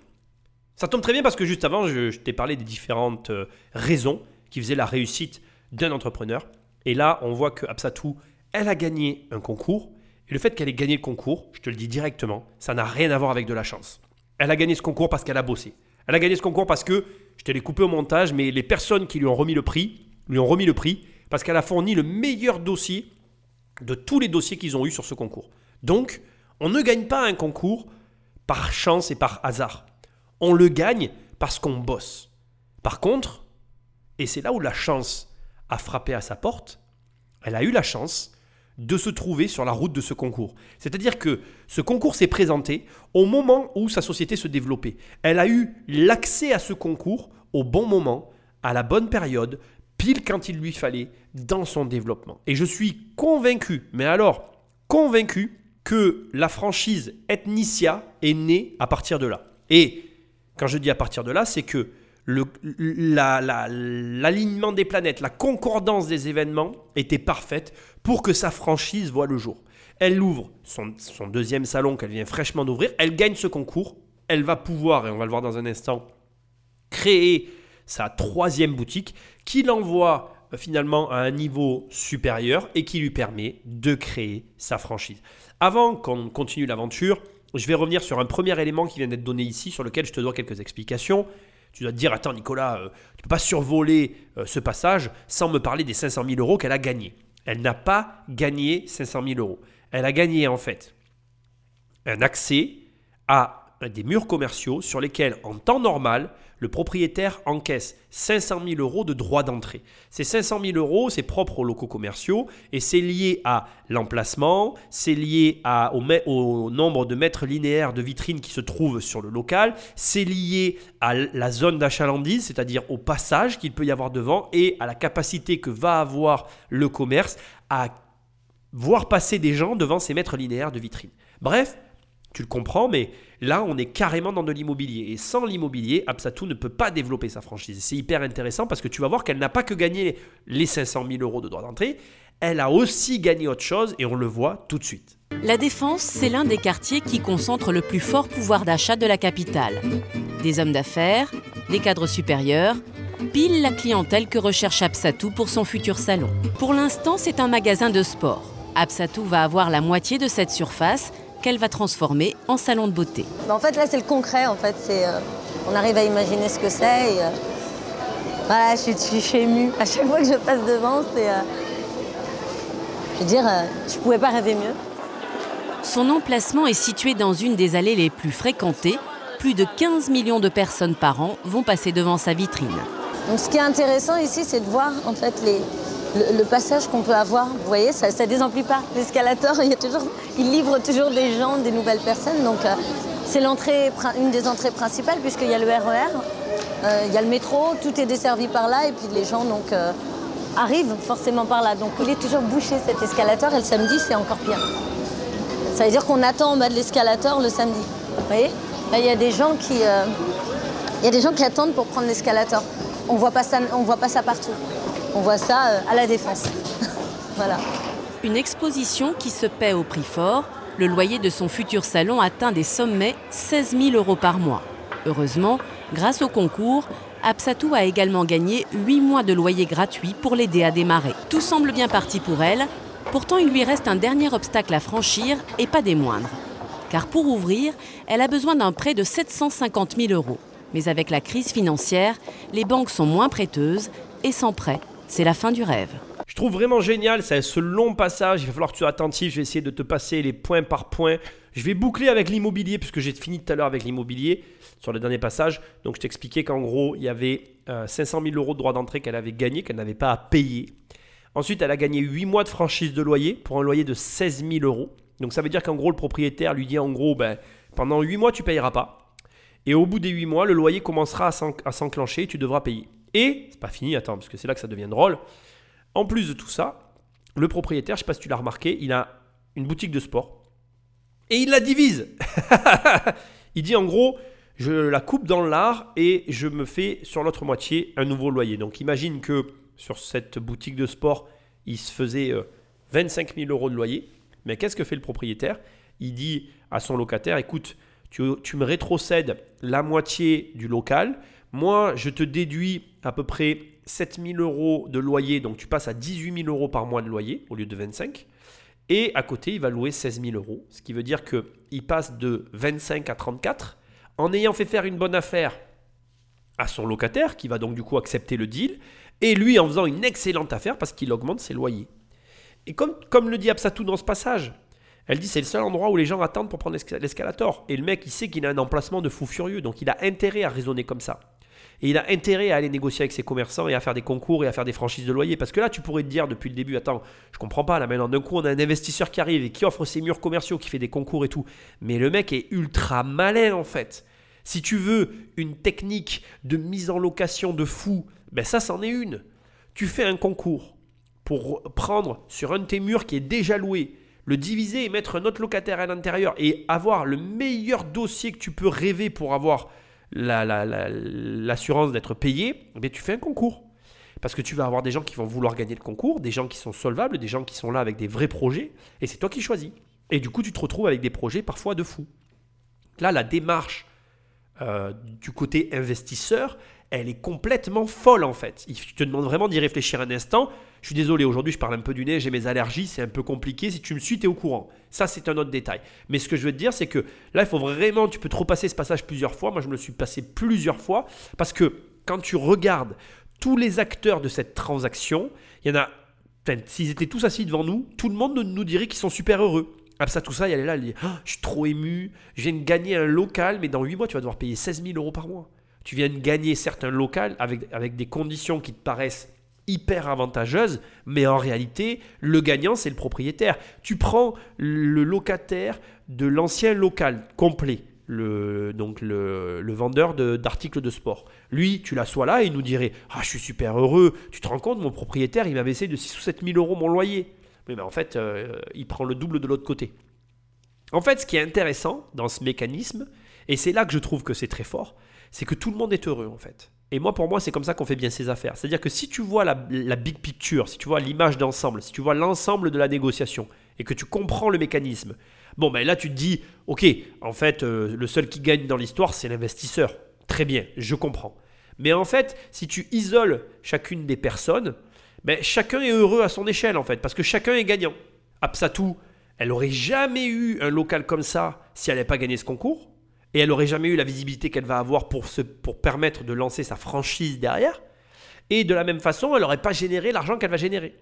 Ça tombe très bien parce que juste avant, je, t'ai parlé des différentes euh, raisons qui faisaient la réussite d'un entrepreneur. Et là, on voit que Absatou, elle a gagné un concours. Et le fait qu'elle ait gagné le concours, je te le dis directement, ça n'a rien à voir avec de la chance. Elle a gagné ce concours parce qu'elle a bossé. Elle a gagné ce concours parce que, je te l'ai coupé au montage, mais les personnes qui lui ont remis le prix, lui ont remis le prix parce qu'elle a fourni le meilleur dossier de tous les dossiers qu'ils ont eu sur ce concours. Donc, on ne gagne pas un concours par chance et par hasard. On le gagne parce qu'on bosse. Par contre, et c'est là où la chance a frappé à sa porte, elle a eu la chance de se trouver sur la route de ce concours. C'est-à-dire que ce concours s'est présenté au moment où sa société se développait. Elle a eu l'accès à ce concours au bon moment, à la bonne période, pile quand il lui fallait dans son développement. Et je suis convaincu, mais alors convaincu, que la franchise Ethnicia est née à partir de là. Et quand je dis à partir de là, c'est que l'alignement des planètes, la concordance des événements était parfaite pour que sa franchise voit le jour. Elle ouvre son, deuxième salon qu'elle vient fraîchement d'ouvrir, elle gagne ce concours, elle va pouvoir, et on va le voir dans un instant, créer sa troisième boutique qui l'envoie euh, finalement à un niveau supérieur et qui lui permet de créer sa franchise. Avant qu'on continue l'aventure, je vais revenir sur un premier élément qui vient d'être donné ici, sur lequel je te dois quelques explications. Tu dois te dire, attends Nicolas, euh, tu ne peux pas survoler euh, ce passage sans me parler des 500 000 euros qu'elle a gagnés. Elle n'a pas gagné 500 000 euros. Elle a gagné en fait un accès à des murs commerciaux sur lesquels, en temps normal, le propriétaire encaisse 500 000 euros de droits d'entrée. Ces 500 000 euros, c'est propre aux locaux commerciaux et c'est lié à l'emplacement, c'est lié au, au, nombre de mètres linéaires de vitrines qui se trouvent sur le local, c'est lié à la zone d'achalandise, c'est-à-dire au passage qu'il peut y avoir devant et à la capacité que va avoir le commerce à voir passer des gens devant ces mètres linéaires de vitrines. Bref, tu le comprends, mais là, on est carrément dans de l'immobilier. Et sans l'immobilier, Absatou ne peut pas développer sa franchise. C'est hyper intéressant parce que tu vas voir qu'elle n'a pas que gagné les 500 000 euros de droits d'entrée, elle a aussi gagné autre chose et on le voit tout de suite. La Défense, c'est l'un des quartiers qui concentre le plus fort pouvoir d'achat de la capitale. Des hommes d'affaires, des cadres supérieurs, pile la clientèle que recherche Absatou pour son futur salon. Pour l'instant, c'est un magasin de sport. Absatou va avoir la moitié de cette surface qu'elle va transformer en salon de beauté. En fait, là, c'est le concret. En fait, c'est, euh, on arrive à imaginer ce que c'est. Et, euh, voilà, je suis, je suis émue. À chaque fois que je passe devant, c'est. Euh, je veux dire, je ne pouvais pas rêver mieux. Son emplacement est situé dans une des allées les plus fréquentées. Plus de 15 millions de personnes par an vont passer devant sa vitrine. Donc, ce qui est intéressant ici, c'est de voir en fait les, le, passage qu'on peut avoir. Vous voyez, ça ne désemplit pas. L'escalator, il, livre toujours des gens, des nouvelles personnes. Donc euh, c'est l'entrée, une des entrées principales puisqu'il y a le RER, e euh, il y a le métro, tout est desservi par là et puis les gens donc, euh, arrivent forcément par là. Donc il est toujours bouché cet escalator et le samedi c'est encore pire. Ça veut dire qu'on attend en bas de l'escalator le samedi. Vous voyez? Là il y a des gens qui... il y a des gens qui attendent pour prendre l'escalator. On ne voit pas ça partout. On voit ça euh, à la défense. voilà. Une exposition qui se paie au prix fort. Le loyer de son futur salon atteint des sommets 16 000 euros par mois. Heureusement, grâce au concours, Absatou a également gagné 8 mois de loyer gratuit pour l'aider à démarrer. Tout semble bien parti pour elle. Pourtant, il lui reste un dernier obstacle à franchir et pas des moindres. Car pour ouvrir, elle a besoin d'un prêt de 750 000 euros. Mais avec la crise financière, les banques sont moins prêteuses et sans prêt, c'est la fin du rêve. Je trouve vraiment génial c'est ce long passage. Il va falloir que tu sois attentif. Je vais essayer de te passer les points par point. Je vais boucler avec l'immobilier puisque j'ai fini tout à l'heure avec l'immobilier sur le dernier passage. Donc je t'expliquais qu'en gros, il y avait 500 euh, 000 euros de droits d'entrée qu'elle avait gagné, qu'elle n'avait pas à payer. Ensuite, elle a gagné 8 mois de franchise de loyer pour un loyer de 16 000 euros. Donc ça veut dire qu'en gros, le propriétaire lui dit en gros, ben, pendant 8 mois, tu payeras pas. Et au bout des 8 mois, le loyer commencera à s'enclencher et tu devras payer. Et, c'est pas fini, attends, parce que c'est là que ça devient drôle. En plus de tout ça, le propriétaire, je sais pas si tu l'as remarqué, il a une boutique de sport. Et il la divise. il dit en gros, je la coupe dans l'art et je me fais sur l'autre moitié un nouveau loyer. Donc imagine que sur cette boutique de sport, il se faisait 25 euh, 000 euros de loyer. Mais qu'est-ce que fait le propriétaire? Il dit à son locataire, écoute, tu, tu me rétrocèdes la moitié du local, moi, je te déduis à peu près 7000 euros de loyer, donc tu passes à 18 000 euros par mois de loyer au lieu de 25. Et à côté, il va louer 16 000 euros, ce qui veut dire qu'il passe de 25 à 34 en ayant fait faire une bonne affaire à son locataire, qui va donc du coup accepter le deal, et lui en faisant une excellente affaire parce qu'il augmente ses loyers. Et comme, comme le dit Absatou dans ce passage, elle dit c'est le seul endroit où les gens attendent pour prendre l'escalator. Et le mec, il sait qu'il a un emplacement de fou furieux, donc il a intérêt à raisonner comme ça. Et il a intérêt à aller négocier avec ses commerçants et à faire des concours et à faire des franchises de loyer. Parce que là, tu pourrais te dire depuis le début, attends, je comprends pas, là maintenant, d'un coup, on a un investisseur qui arrive et qui offre ses murs commerciaux, qui fait des concours et tout. Mais le mec est ultra malin en fait. Si tu veux une technique de mise en location de fou, ben ça, c'en est une. Tu fais un concours pour prendre sur un de tes murs qui est déjà loué, le diviser et mettre un autre locataire à l'intérieur et avoir le meilleur dossier que tu peux rêver pour avoir l'assurance d'être payé, eh tu fais un concours. Parce que tu vas avoir des gens qui vont vouloir gagner le concours, des gens qui sont solvables, des gens qui sont là avec des vrais projets, et c'est toi qui choisis. Et du coup, tu te retrouves avec des projets parfois de fou. Là, la démarche euh, du côté investisseur, elle est complètement folle en fait. Je te demande vraiment d'y réfléchir un instant. Je suis désolé, aujourd'hui je parle un peu du nez, j'ai mes allergies, c'est un peu compliqué. Si tu me suis, tu es au courant. Ça, c'est un autre détail. Mais ce que je veux te dire, c'est que là, il faut vraiment, tu peux trop passer ce passage plusieurs fois. Moi, je me le suis passé plusieurs fois parce que quand tu regardes tous les acteurs de cette transaction, il y en a, s'ils étaient tous assis devant nous, tout le monde nous dirait qu'ils sont super heureux. Ah, ça, tout ça, elle est là, elle dit oh, Je suis trop ému, je viens de gagner un local, mais dans 8 mois, tu vas devoir payer 16 000 euros par mois. Tu viens de gagner certains locales avec, des conditions qui te paraissent hyper avantageuses, mais en réalité, le gagnant, c'est le propriétaire. Tu prends le locataire de l'ancien local complet, le, donc le, vendeur d'articles de, sport. Lui, tu l'assois là et il nous dirait Ah, je suis super heureux, tu te rends compte, mon propriétaire, il m'a baissé de 6 ou 7 000 euros mon loyer. Mais en fait, euh, il prend le double de l'autre côté. En fait, ce qui est intéressant dans ce mécanisme, et c'est là que je trouve que c'est très fort, c'est que tout le monde est heureux en fait. Et moi, pour moi, c'est comme ça qu'on fait bien ses affaires. C'est-à-dire que si tu vois la, big picture, si tu vois l'image d'ensemble, si tu vois l'ensemble de la négociation et que tu comprends le mécanisme, bon, ben là, tu te dis, ok, en fait, euh, le seul qui gagne dans l'histoire, c'est l'investisseur. Très bien, je comprends. Mais en fait, si tu isoles chacune des personnes, ben, chacun est heureux à son échelle, en fait, parce que chacun est gagnant. Absatou, elle n'aurait jamais eu un local comme ça si elle n'avait pas gagné ce concours et elle n'aurait jamais eu la visibilité qu'elle va avoir pour, se, pour permettre de lancer sa franchise derrière. Et de la même façon, elle n'aurait pas généré l'argent qu'elle va générer.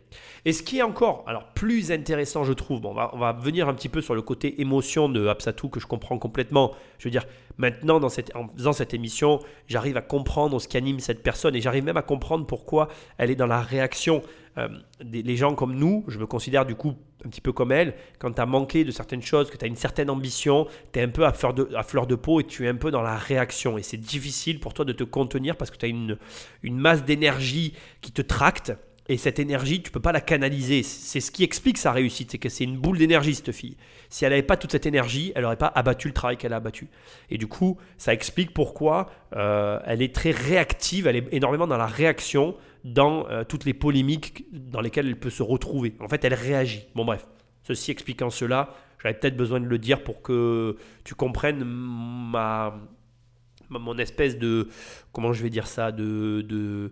Et ce qui est encore alors, plus intéressant, je trouve, bon, on, va, on va venir un petit peu sur le côté émotion de Absatou que je comprends complètement. Je veux dire, maintenant, dans cette, en faisant cette émission, j'arrive à comprendre ce qui anime cette personne et j'arrive même à comprendre pourquoi elle est dans la réaction. Euh, des, les gens comme nous, je me considère du coup un petit peu comme elle, quand tu as manqué de certaines choses, que tu as une certaine ambition, tu es un peu à fleur, de, à fleur de peau et tu es un peu dans la réaction. Et c'est difficile pour toi de te contenir parce que tu as une, une masse d'énergie qui te tracte. Et cette énergie, tu peux pas la canaliser. C'est ce qui explique sa réussite, c'est que c'est une boule d'énergie, cette fille. Si elle n'avait pas toute cette énergie, elle n'aurait pas abattu le travail qu'elle a abattu. Et du coup, ça explique pourquoi euh, elle est très réactive, elle est énormément dans la réaction dans euh, toutes les polémiques dans lesquelles elle peut se retrouver. En fait, elle réagit. Bon bref, ceci expliquant cela, j'avais peut-être besoin de le dire pour que tu comprennes ma, mon espèce de, comment je vais dire ça, de, de,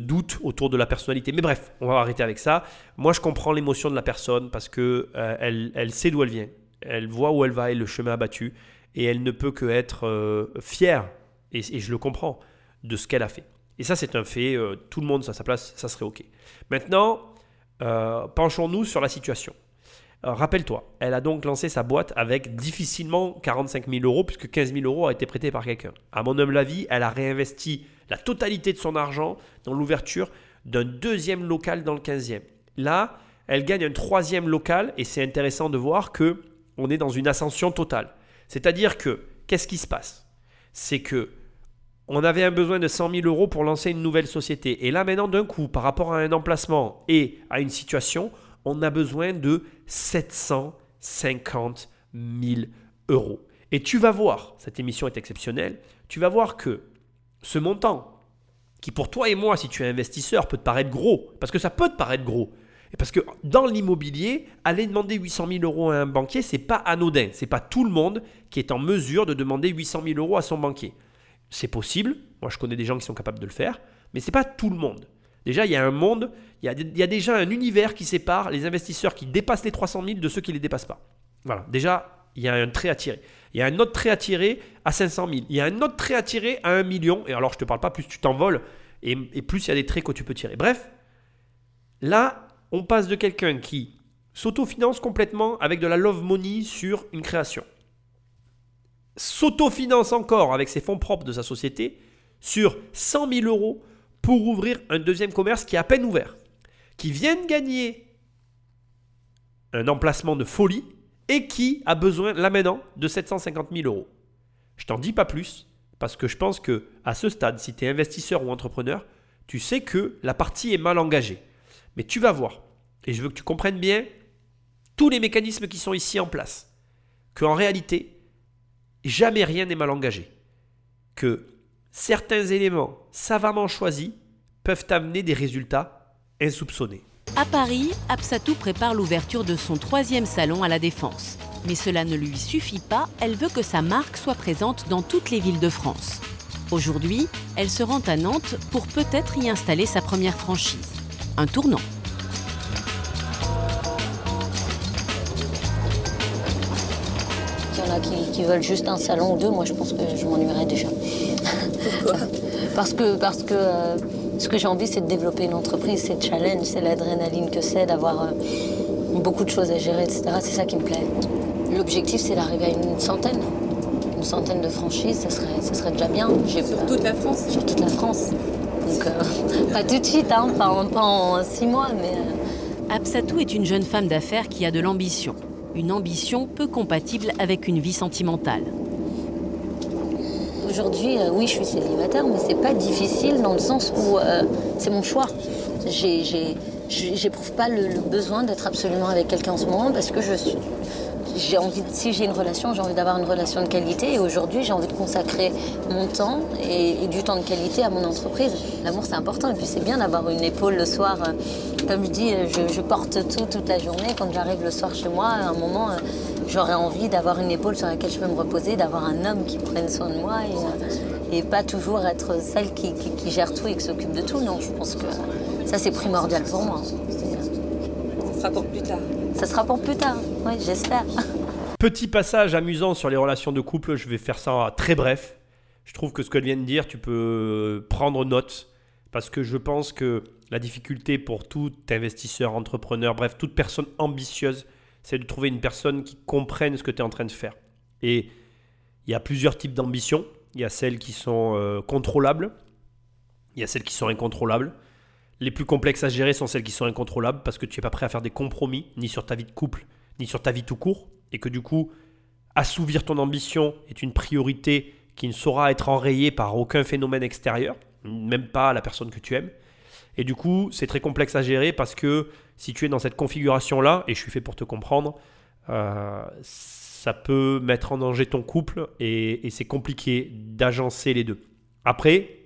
doute autour de la personnalité. Mais bref, on va arrêter avec ça. Moi, je comprends l'émotion de la personne parce que euh, elle, elle, sait d'où elle vient. Elle voit où elle va et le chemin abattu. Et elle ne peut que être euh, fière, et, je le comprends, de ce qu'elle a fait. Et ça, c'est un fait. Euh, tout le monde à sa place, ça serait OK. Maintenant, penchons-nous sur la situation. Euh, rappelle-toi, elle a donc lancé sa boîte avec difficilement 45 000 euros, puisque 15 000 euros a été prêté par quelqu'un. À mon humble avis, elle a réinvesti la totalité de son argent dans l'ouverture d'un deuxième local dans le 15e. Là, elle gagne un troisième local, et c'est intéressant de voir que on est dans une ascension totale. C'est-à-dire que, qu'est-ce qui se passe? C'est que on avait un besoin de 100 000 euros pour lancer une nouvelle société. Et là, maintenant, d'un coup, par rapport à un emplacement et à une situation, on a besoin de 750 000 euros. Et tu vas voir, cette émission est exceptionnelle, tu vas voir que ce montant, qui pour toi et moi, si tu es investisseur, peut te paraître gros, parce que ça peut te paraître gros, et parce que dans l'immobilier, aller demander 800 000 euros à un banquier, c'est pas anodin. C'est pas tout le monde qui est en mesure de demander 800 000 euros à son banquier. C'est possible. Moi, je connais des gens qui sont capables de le faire. Mais ce n'est pas tout le monde. Déjà, il y a un monde, il y a, déjà un univers qui sépare les investisseurs qui dépassent les 300 000 de ceux qui ne les dépassent pas. Voilà. Déjà, il y a un trait à tirer. Il y a un autre trait à tirer à 500 000. Il y a un autre trait à tirer à 1 million. Et alors, je ne te parle pas, plus tu t'envoles et, et plus il y a des traits que tu peux tirer. Bref, là, on passe de quelqu'un qui s'autofinance complètement avec de la love money sur une création s'autofinance encore avec ses fonds propres de sa société sur 100 000 euros pour ouvrir un deuxième commerce qui est à peine ouvert, qui vient de gagner un emplacement de folie et qui a besoin là maintenant de 750 000 euros. Je t'en dis pas plus parce que je pense que à ce stade, si tu es investisseur ou entrepreneur, tu sais que la partie est mal engagée. Mais tu vas voir, et je veux que tu comprennes bien tous les mécanismes qui sont ici en place, qu'en réalité, jamais rien n'est mal engagé. Que certains éléments savamment choisis peuvent amener des résultats insoupçonnés. À Paris, Absatou prépare l'ouverture de son troisième salon à la Défense. Mais cela ne lui suffit pas, elle veut que sa marque soit présente dans toutes les villes de France. Aujourd'hui, elle se rend à Nantes pour peut-être y installer sa première franchise. Un tournant. Il y en a qui, qui veulent juste un salon ou deux, moi je pense que je m'ennuierais déjà. Parce que, parce que euh, ce que j'ai envie, c'est de développer une entreprise, c'est le challenge, c'est l'adrénaline que c'est d'avoir euh, beaucoup de choses à gérer, etc. C'est ça qui me plaît. L'objectif, c'est d'arriver à une centaine. Une centaine de franchises, ça serait, ça serait déjà bien. Sur toute la France sur toute la France. Donc, euh, pas tout de suite, hein, pas, en, pas en six mois, mais euh, Absatou est une jeune femme d'affaires qui a de l'ambition. Une ambition peu compatible avec une vie sentimentale. Aujourd'hui, euh, oui, je suis célibataire, mais c'est pas difficile dans le sens où euh, c'est mon choix. J'éprouve pas le, besoin d'être absolument avec quelqu'un en ce moment parce que. J'ai envie, si j'ai une relation, j'ai envie d'avoir une relation de qualité et aujourd'hui j'ai envie de consacrer mon temps et, du temps de qualité à mon entreprise. L'amour c'est important et puis c'est bien d'avoir une épaule le soir. euh, Comme je dis, je, porte tout toute la journée. Quand j'arrive le soir chez moi, à un moment, j'aurais envie d'avoir une épaule sur laquelle je peux me reposer, d'avoir un homme qui prenne soin de moi et, et pas toujours être celle qui, qui- qui gère tout et qui s'occupe de tout. Non, je pense que ça c'est primordial pour moi. Ce sera pour plus tard. Ça sera pour plus tard, oui, j'espère. Petit passage amusant sur les relations de couple, je vais faire ça très bref. Je trouve que ce qu'elle vient de dire, tu peux prendre note parce que je pense que la difficulté pour tout investisseur, entrepreneur, bref, toute personne ambitieuse, c'est de trouver une personne qui comprenne ce que tu es en train de faire. Et il y a plusieurs types d'ambitions. Il y a celles qui sont euh, contrôlables, il y a celles qui sont incontrôlables. Les plus complexes à gérer sont celles qui sont incontrôlables parce que tu n'es pas prêt à faire des compromis, ni sur ta vie de couple, ni sur ta vie tout court. Et que du coup, assouvir ton ambition est une priorité qui ne saura être enrayée par aucun phénomène extérieur, même pas la personne que tu aimes. Et du coup, c'est très complexe à gérer parce que si tu es dans cette configuration-là, et je suis fait pour te comprendre, euh, ça peut mettre en danger ton couple et, c'est compliqué d'agencer les deux. Après,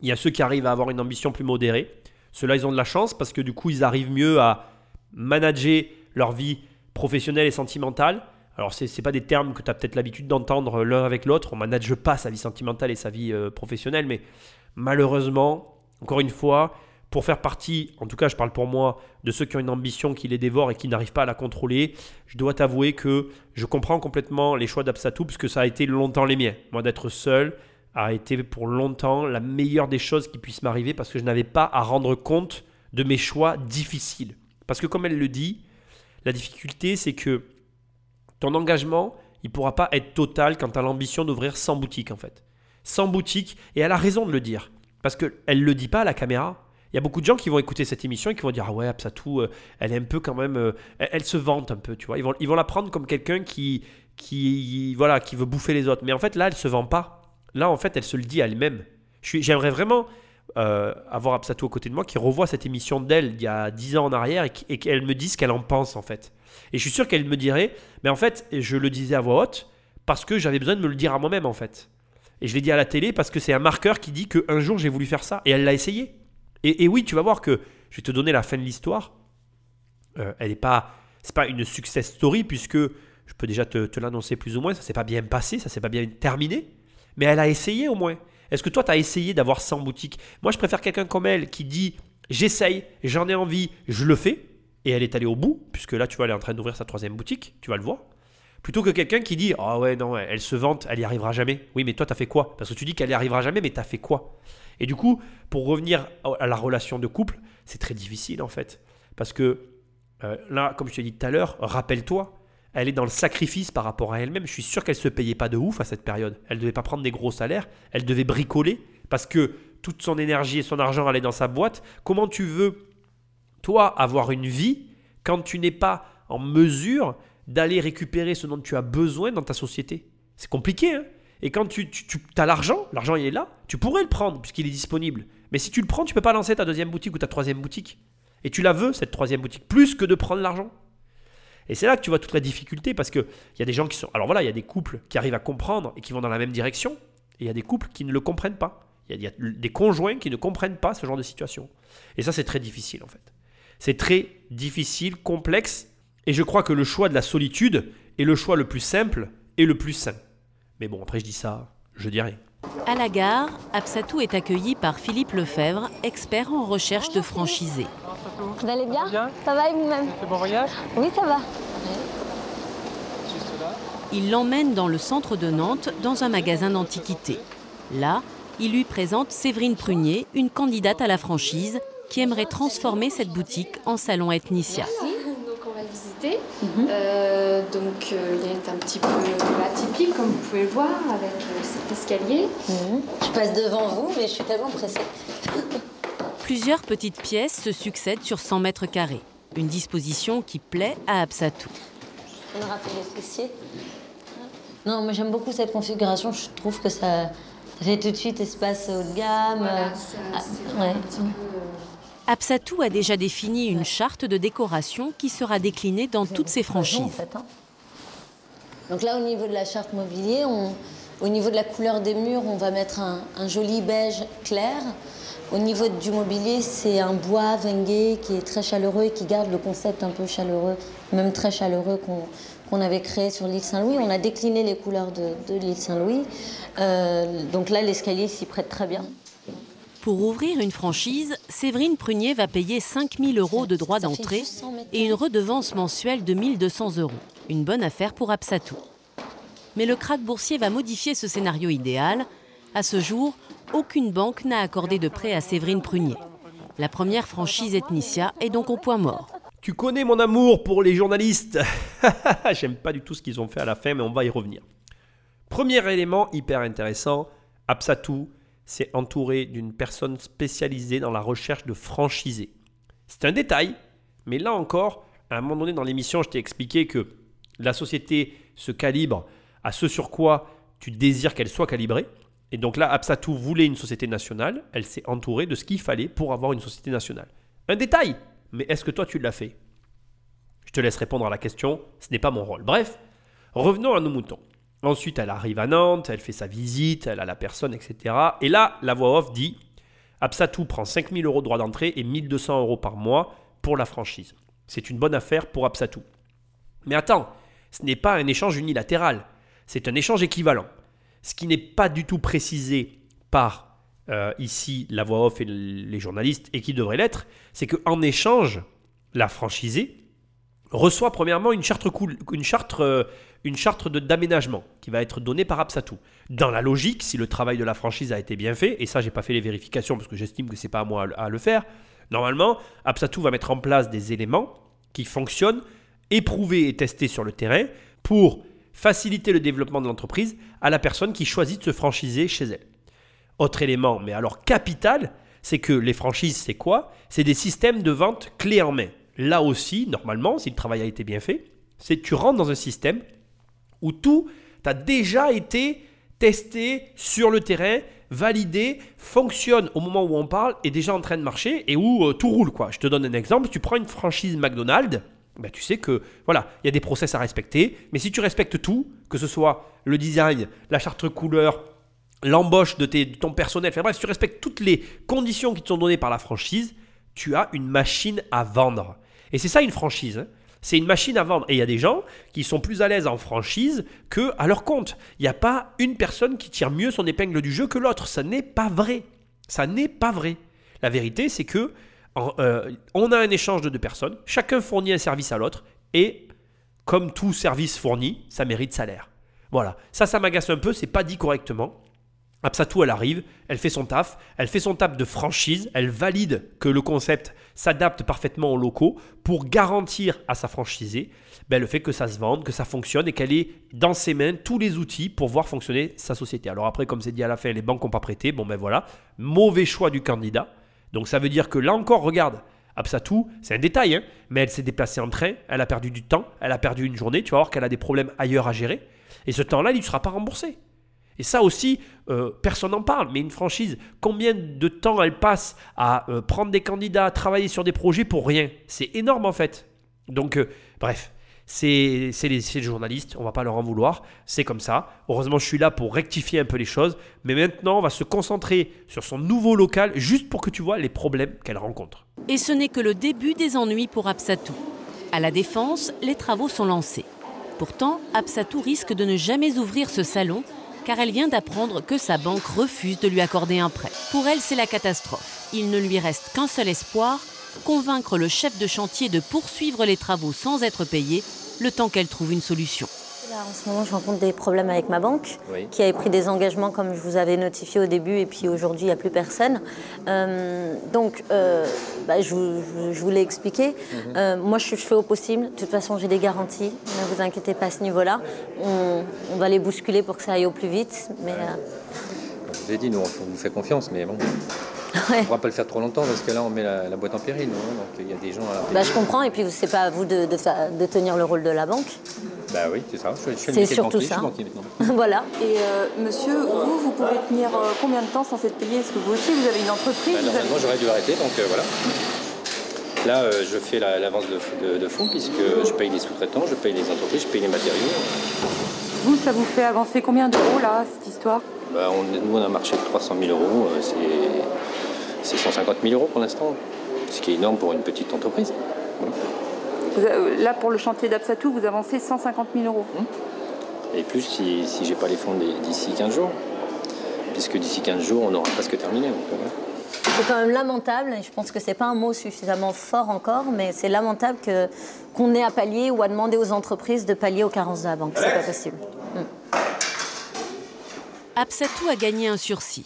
il y a ceux qui arrivent à avoir une ambition plus modérée. Ceux-là, ils ont de la chance parce que du coup, ils arrivent mieux à manager leur vie professionnelle et sentimentale. Alors, ce n'est pas des termes que tu as peut-être l'habitude d'entendre l'un avec l'autre. On ne manage pas sa vie sentimentale et sa vie euh, professionnelle, mais malheureusement, encore une fois, pour faire partie, en tout cas je parle pour moi, de ceux qui ont une ambition qui les dévore et qui n'arrivent pas à la contrôler, je dois t'avouer que je comprends complètement les choix d'Absatou parce que ça a été longtemps les miens. Moi d'être seul a été pour longtemps la meilleure des choses qui puissent m'arriver parce que je n'avais pas à rendre compte de mes choix difficiles. Parce que comme elle le dit, la difficulté c'est que ton engagement, il pourra pas être total quand tu as l'ambition d'ouvrir 100 boutiques en fait. 100 boutiques, et elle a raison de le dire. Parce qu'elle ne le dit pas à la caméra. Il y a beaucoup de gens qui vont écouter cette émission et qui vont dire Ah ouais, Absatou, euh, elle est un peu quand même. euh, elle, se vante un peu, tu vois. Ils vont, ils vont la prendre comme quelqu'un qui, qui, voilà, qui veut bouffer les autres. Mais en fait, là, elle se vend pas. Là, en fait, elle se le dit à elle-même. J'aimerais vraiment euh, avoir Absatou à côté de moi qui revoit cette émission d'elle d'il y a 10 ans en arrière et et qu'elle me dise ce qu'elle en pense, en fait. Et je suis sûr qu'elle me dirait Mais en fait, je le disais à voix haute parce que j'avais besoin de me le dire à moi-même, en fait. Et je l'ai dit à la télé parce que c'est un marqueur qui dit qu'un jour j'ai voulu faire ça. Et elle l'a essayé. Et, oui, tu vas voir que je vais te donner la fin de l'histoire. Euh, elle n'est pas, c'est pas une success story puisque je peux déjà te, l'annoncer plus ou moins. Ça s'est pas bien passé, ça s'est pas bien terminé. Mais elle a essayé au moins. Est-ce que toi, tu as essayé d'avoir 100 boutiques Moi, je préfère quelqu'un comme elle qui dit j'essaye, j'en ai envie, je le fais. Et elle est allée au bout, puisque là, tu vois, elle est en train d'ouvrir sa troisième boutique, tu vas le voir. Plutôt que quelqu'un qui dit Ah ouais, non, elle se vante, elle y arrivera jamais. Oui, mais toi, t'as fait quoi? Parce que tu dis qu'elle y arrivera jamais, mais t'as fait quoi? Et du coup, pour revenir à la relation de couple, c'est très difficile en fait. Parce que euh, là, comme je te l'ai dit tout à l'heure, rappelle-toi, elle est dans le sacrifice par rapport à elle-même. Je suis sûr qu'elle se payait pas de ouf à cette période. Elle devait pas prendre des gros salaires, elle devait bricoler parce que toute son énergie et son argent allaient dans sa boîte. Comment tu veux, toi, avoir une vie quand tu n'es pas en mesure d'aller récupérer ce dont tu as besoin dans ta société? C'est compliqué, hein? Et quand tu, tu, as l'argent, l'argent il est là, tu pourrais le prendre puisqu'il est disponible. Mais si tu le prends, tu peux pas lancer ta deuxième boutique ou ta troisième boutique. Et tu la veux, cette troisième boutique, plus que de prendre l'argent. Et c'est là que tu vois toute la difficulté parce qu'il y a des gens qui sont. Alors voilà, il y a des couples qui arrivent à comprendre et qui vont dans la même direction. Et il y a des couples qui ne le comprennent pas. Il y, y a des conjoints qui ne comprennent pas ce genre de situation. Et ça, c'est très difficile en fait. C'est très difficile, complexe. Et je crois que le choix de la solitude est le choix le plus simple et le plus sain. Mais bon, après, je dis ça, je dis rien. À la gare, Absatou est accueilli par Philippe Lefebvre, expert en recherche de franchisés. Vous allez bien Ça va et vous-même bon voyage Oui, ça va. Il l'emmène dans le centre de Nantes, dans un magasin d'antiquités. Là, il lui présente Séverine Prunier, une candidate à la franchise, qui aimerait transformer cette boutique en salon ethnicia. Visiter. Euh, donc euh, il est un petit peu atypique comme vous pouvez le voir avec euh, cet escalier. Mhm. Je passe devant vous, mais je suis tellement pressée. Plusieurs petites pièces se succèdent sur 100 mètres carrés. Une disposition qui plaît à Absatou. On aura fait les fessiers. Non, moi j'aime beaucoup cette configuration. Je trouve que ça, ça fait tout de suite espace haut de gamme. Voilà, ça- ah, c'est ouais. un petit peu, Absatou a déjà défini une charte de décoration qui sera déclinée dans toutes ses franchises. hein. Donc là, au niveau de la charte mobilier, au niveau de la couleur des murs, on va mettre un, joli beige clair. Au niveau du mobilier, c'est un bois vengué qui est très chaleureux et qui garde le concept un peu chaleureux, même très chaleureux qu'on avait créé sur l'île Saint-Louis. On a décliné les couleurs de, de l'île Saint-Louis. Euh, donc là, l'escalier s'y prête très bien. Pour ouvrir une franchise, Séverine Prunier va payer 5000 euros de droits d'entrée juste 100 mètres et une redevance mensuelle de 1200 euros. Une bonne affaire pour Absatou. Mais le krach boursier va modifier ce scénario idéal. À ce jour, aucune banque n'a accordé de prêt à Séverine Prunier. La première franchise Ethnicia est donc au point mort. Tu connais mon amour pour les journalistes. J'aime pas du tout ce qu'ils ont fait à la fin, mais on va y revenir. Premier élément hyper intéressant, Absatou s'est entouré d'une personne spécialisée dans la recherche de franchisés. C'est un détail, mais là encore, à un moment donné dans l'émission, je t'ai expliqué que la société se calibre à ce sur quoi tu désires qu'elle soit calibrée. Et donc là, Absatou voulait une société nationale, elle s'est entourée de ce qu'il fallait pour avoir une société nationale. Un détail, mais est-ce que toi tu l'as fait? Je te laisse répondre à la question, ce n'est pas mon rôle. Bref, revenons à nos moutons. Ensuite, elle arrive à Nantes, elle fait sa visite, elle a la personne, etc. Et là, la voix off dit Absatou prend 5000 euros de droit d'entrée et 1200 euros par mois pour la franchise. C'est une bonne affaire pour Absatou. Mais attends, ce n'est pas un échange unilatéral, c'est un échange équivalent. Ce qui n'est pas du tout précisé par euh, ici la voix off et les journalistes et qui devrait l'être, c'est qu'en échange, la franchisée reçoit premièrement une charte, cool- une charte, euh, une charte d'aménagement qui va être donnée par Absatou. Dans la logique, si le travail de la franchise a été bien fait, et ça j'ai pas fait les vérifications parce que j'estime que c'est pas à moi à le- faire, normalement Absatou va mettre en place des éléments qui fonctionnent, éprouvés et testés sur le terrain pour faciliter le développement de l'entreprise à la personne qui choisit de se franchiser chez elle. Autre élément, mais alors capital, c'est que les franchises, c'est quoi? C'est des systèmes de vente clés en main. Là aussi, normalement, si le travail a été bien fait, c'est tu rentres dans un système où tout a déjà été testé sur le terrain, validé, fonctionne au moment où on parle, est déjà en train de marcher et où euh, tout roule. quoi. Je te donne un exemple, tu prends une franchise McDonald's, ben, tu sais que voilà, il y a des process à respecter, mais si tu respectes tout, que ce soit le design, la charte couleur, l'embauche de, de ton personnel, enfin bref, si tu respectes toutes les conditions qui te sont données par la franchise, tu as une machine à vendre. Et c'est ça une franchise. hein. C'est une machine à vendre. Et il y a des gens qui sont plus à l'aise en franchise que à leur compte. Il n'y a pas une personne qui tire mieux son épingle du jeu que l'autre. Ça n'est pas vrai. Ça n'est pas vrai. La vérité, c'est que euh, on a un échange de deux personnes. Chacun fournit un service à l'autre. Et comme tout service fourni, ça mérite salaire. Voilà. Ça, ça m'agace un peu. C'est pas dit correctement. Absatou, elle arrive, elle fait son taf, elle fait son taf de franchise, elle valide que le concept s'adapte parfaitement aux locaux pour garantir à sa franchisée ben, le fait que ça se vende, que ça fonctionne et qu'elle ait dans ses mains tous les outils pour voir fonctionner sa société. Alors après, comme c'est dit à la fin, les banques n'ont pas prêté, bon ben voilà, mauvais choix du candidat. Donc ça veut dire que là encore, regarde, Absatou, c'est un détail, hein, mais elle s'est déplacée en train, elle a perdu du temps, elle a perdu une journée, tu vas voir qu'elle a des problèmes ailleurs à gérer, et ce temps-là, il ne sera pas remboursé. Et ça aussi, euh, personne n'en parle. Mais une franchise, combien de temps elle passe à euh, prendre des candidats, à travailler sur des projets pour rien? C'est énorme en fait. Donc, euh, bref, c'est les, les journalistes, on va pas leur en vouloir. C'est comme ça. Heureusement, je suis là pour rectifier un peu les choses. Mais maintenant, on va se concentrer sur son nouveau local, juste pour que tu vois les problèmes qu'elle rencontre. Et ce n'est que le début des ennuis pour Absatou. À la Défense, les travaux sont lancés. Pourtant, Absatou risque de ne jamais ouvrir ce salon car elle vient d'apprendre que sa banque refuse de lui accorder un prêt. Pour elle, c'est la catastrophe. Il ne lui reste qu'un seul espoir, convaincre le chef de chantier de poursuivre les travaux sans être payé, le temps qu'elle trouve une solution. Là, en ce moment, je rencontre des problèmes avec ma banque, Oui. qui avait pris des engagements comme je vous avais notifié au début, et puis aujourd'hui, il n'y a plus personne. Euh, donc, euh, bah, je, vous, je- je vous l'ai expliqué. Euh, moi, je, je fais au possible. De toute façon, j'ai des garanties. Ne vous inquiétez pas à ce niveau-là. On, on va les bousculer pour que ça aille au plus vite. Mais je vous ai dit, nous, on vous fait confiance, mais bon, on ne pourra pas le faire trop longtemps parce que là, on met la, la boîte en péril. nous, hein, donc, il y a des gens à. Bah, je comprends. Et puis, c'est pas à vous de, de fa- de tenir le rôle de la banque. Bah oui, c'est ça. Je, je C'est le surtout je ça. suis banquier maintenant. voilà. Et euh, monsieur, vous, vous pouvez tenir euh, combien de temps sans être payé? Est-ce que vous aussi, vous avez une entreprise? Bah, avez- normalement, j'aurais dû arrêter, donc euh, voilà. Là, euh, je fais la- l'avance de, de, de fonds puisque je paye les sous-traitants, je paye les entreprises, je paye les matériaux. Vous, ça vous fait avancer combien d'euros, là, cette histoire? Bah, on, nous, on a un marché de 300 000 euros, euh, c'est- c'est 150 000 euros pour l'instant, ce qui est énorme pour une petite entreprise. Euh, Là, pour le chantier d'Absatou, vous avancez 150 000 euros. Et plus si, si j'ai pas les fonds d'ici 15 jours, puisque d'ici 15 jours, on aura presque terminé. donc, voilà. C'est quand même lamentable, et je pense que c'est pas un mot suffisamment fort encore, mais c'est lamentable qu'on ait à pallier ou à demander aux entreprises de pallier aux carences de la banque. C'est pas possible. Absatou a gagné un sursis.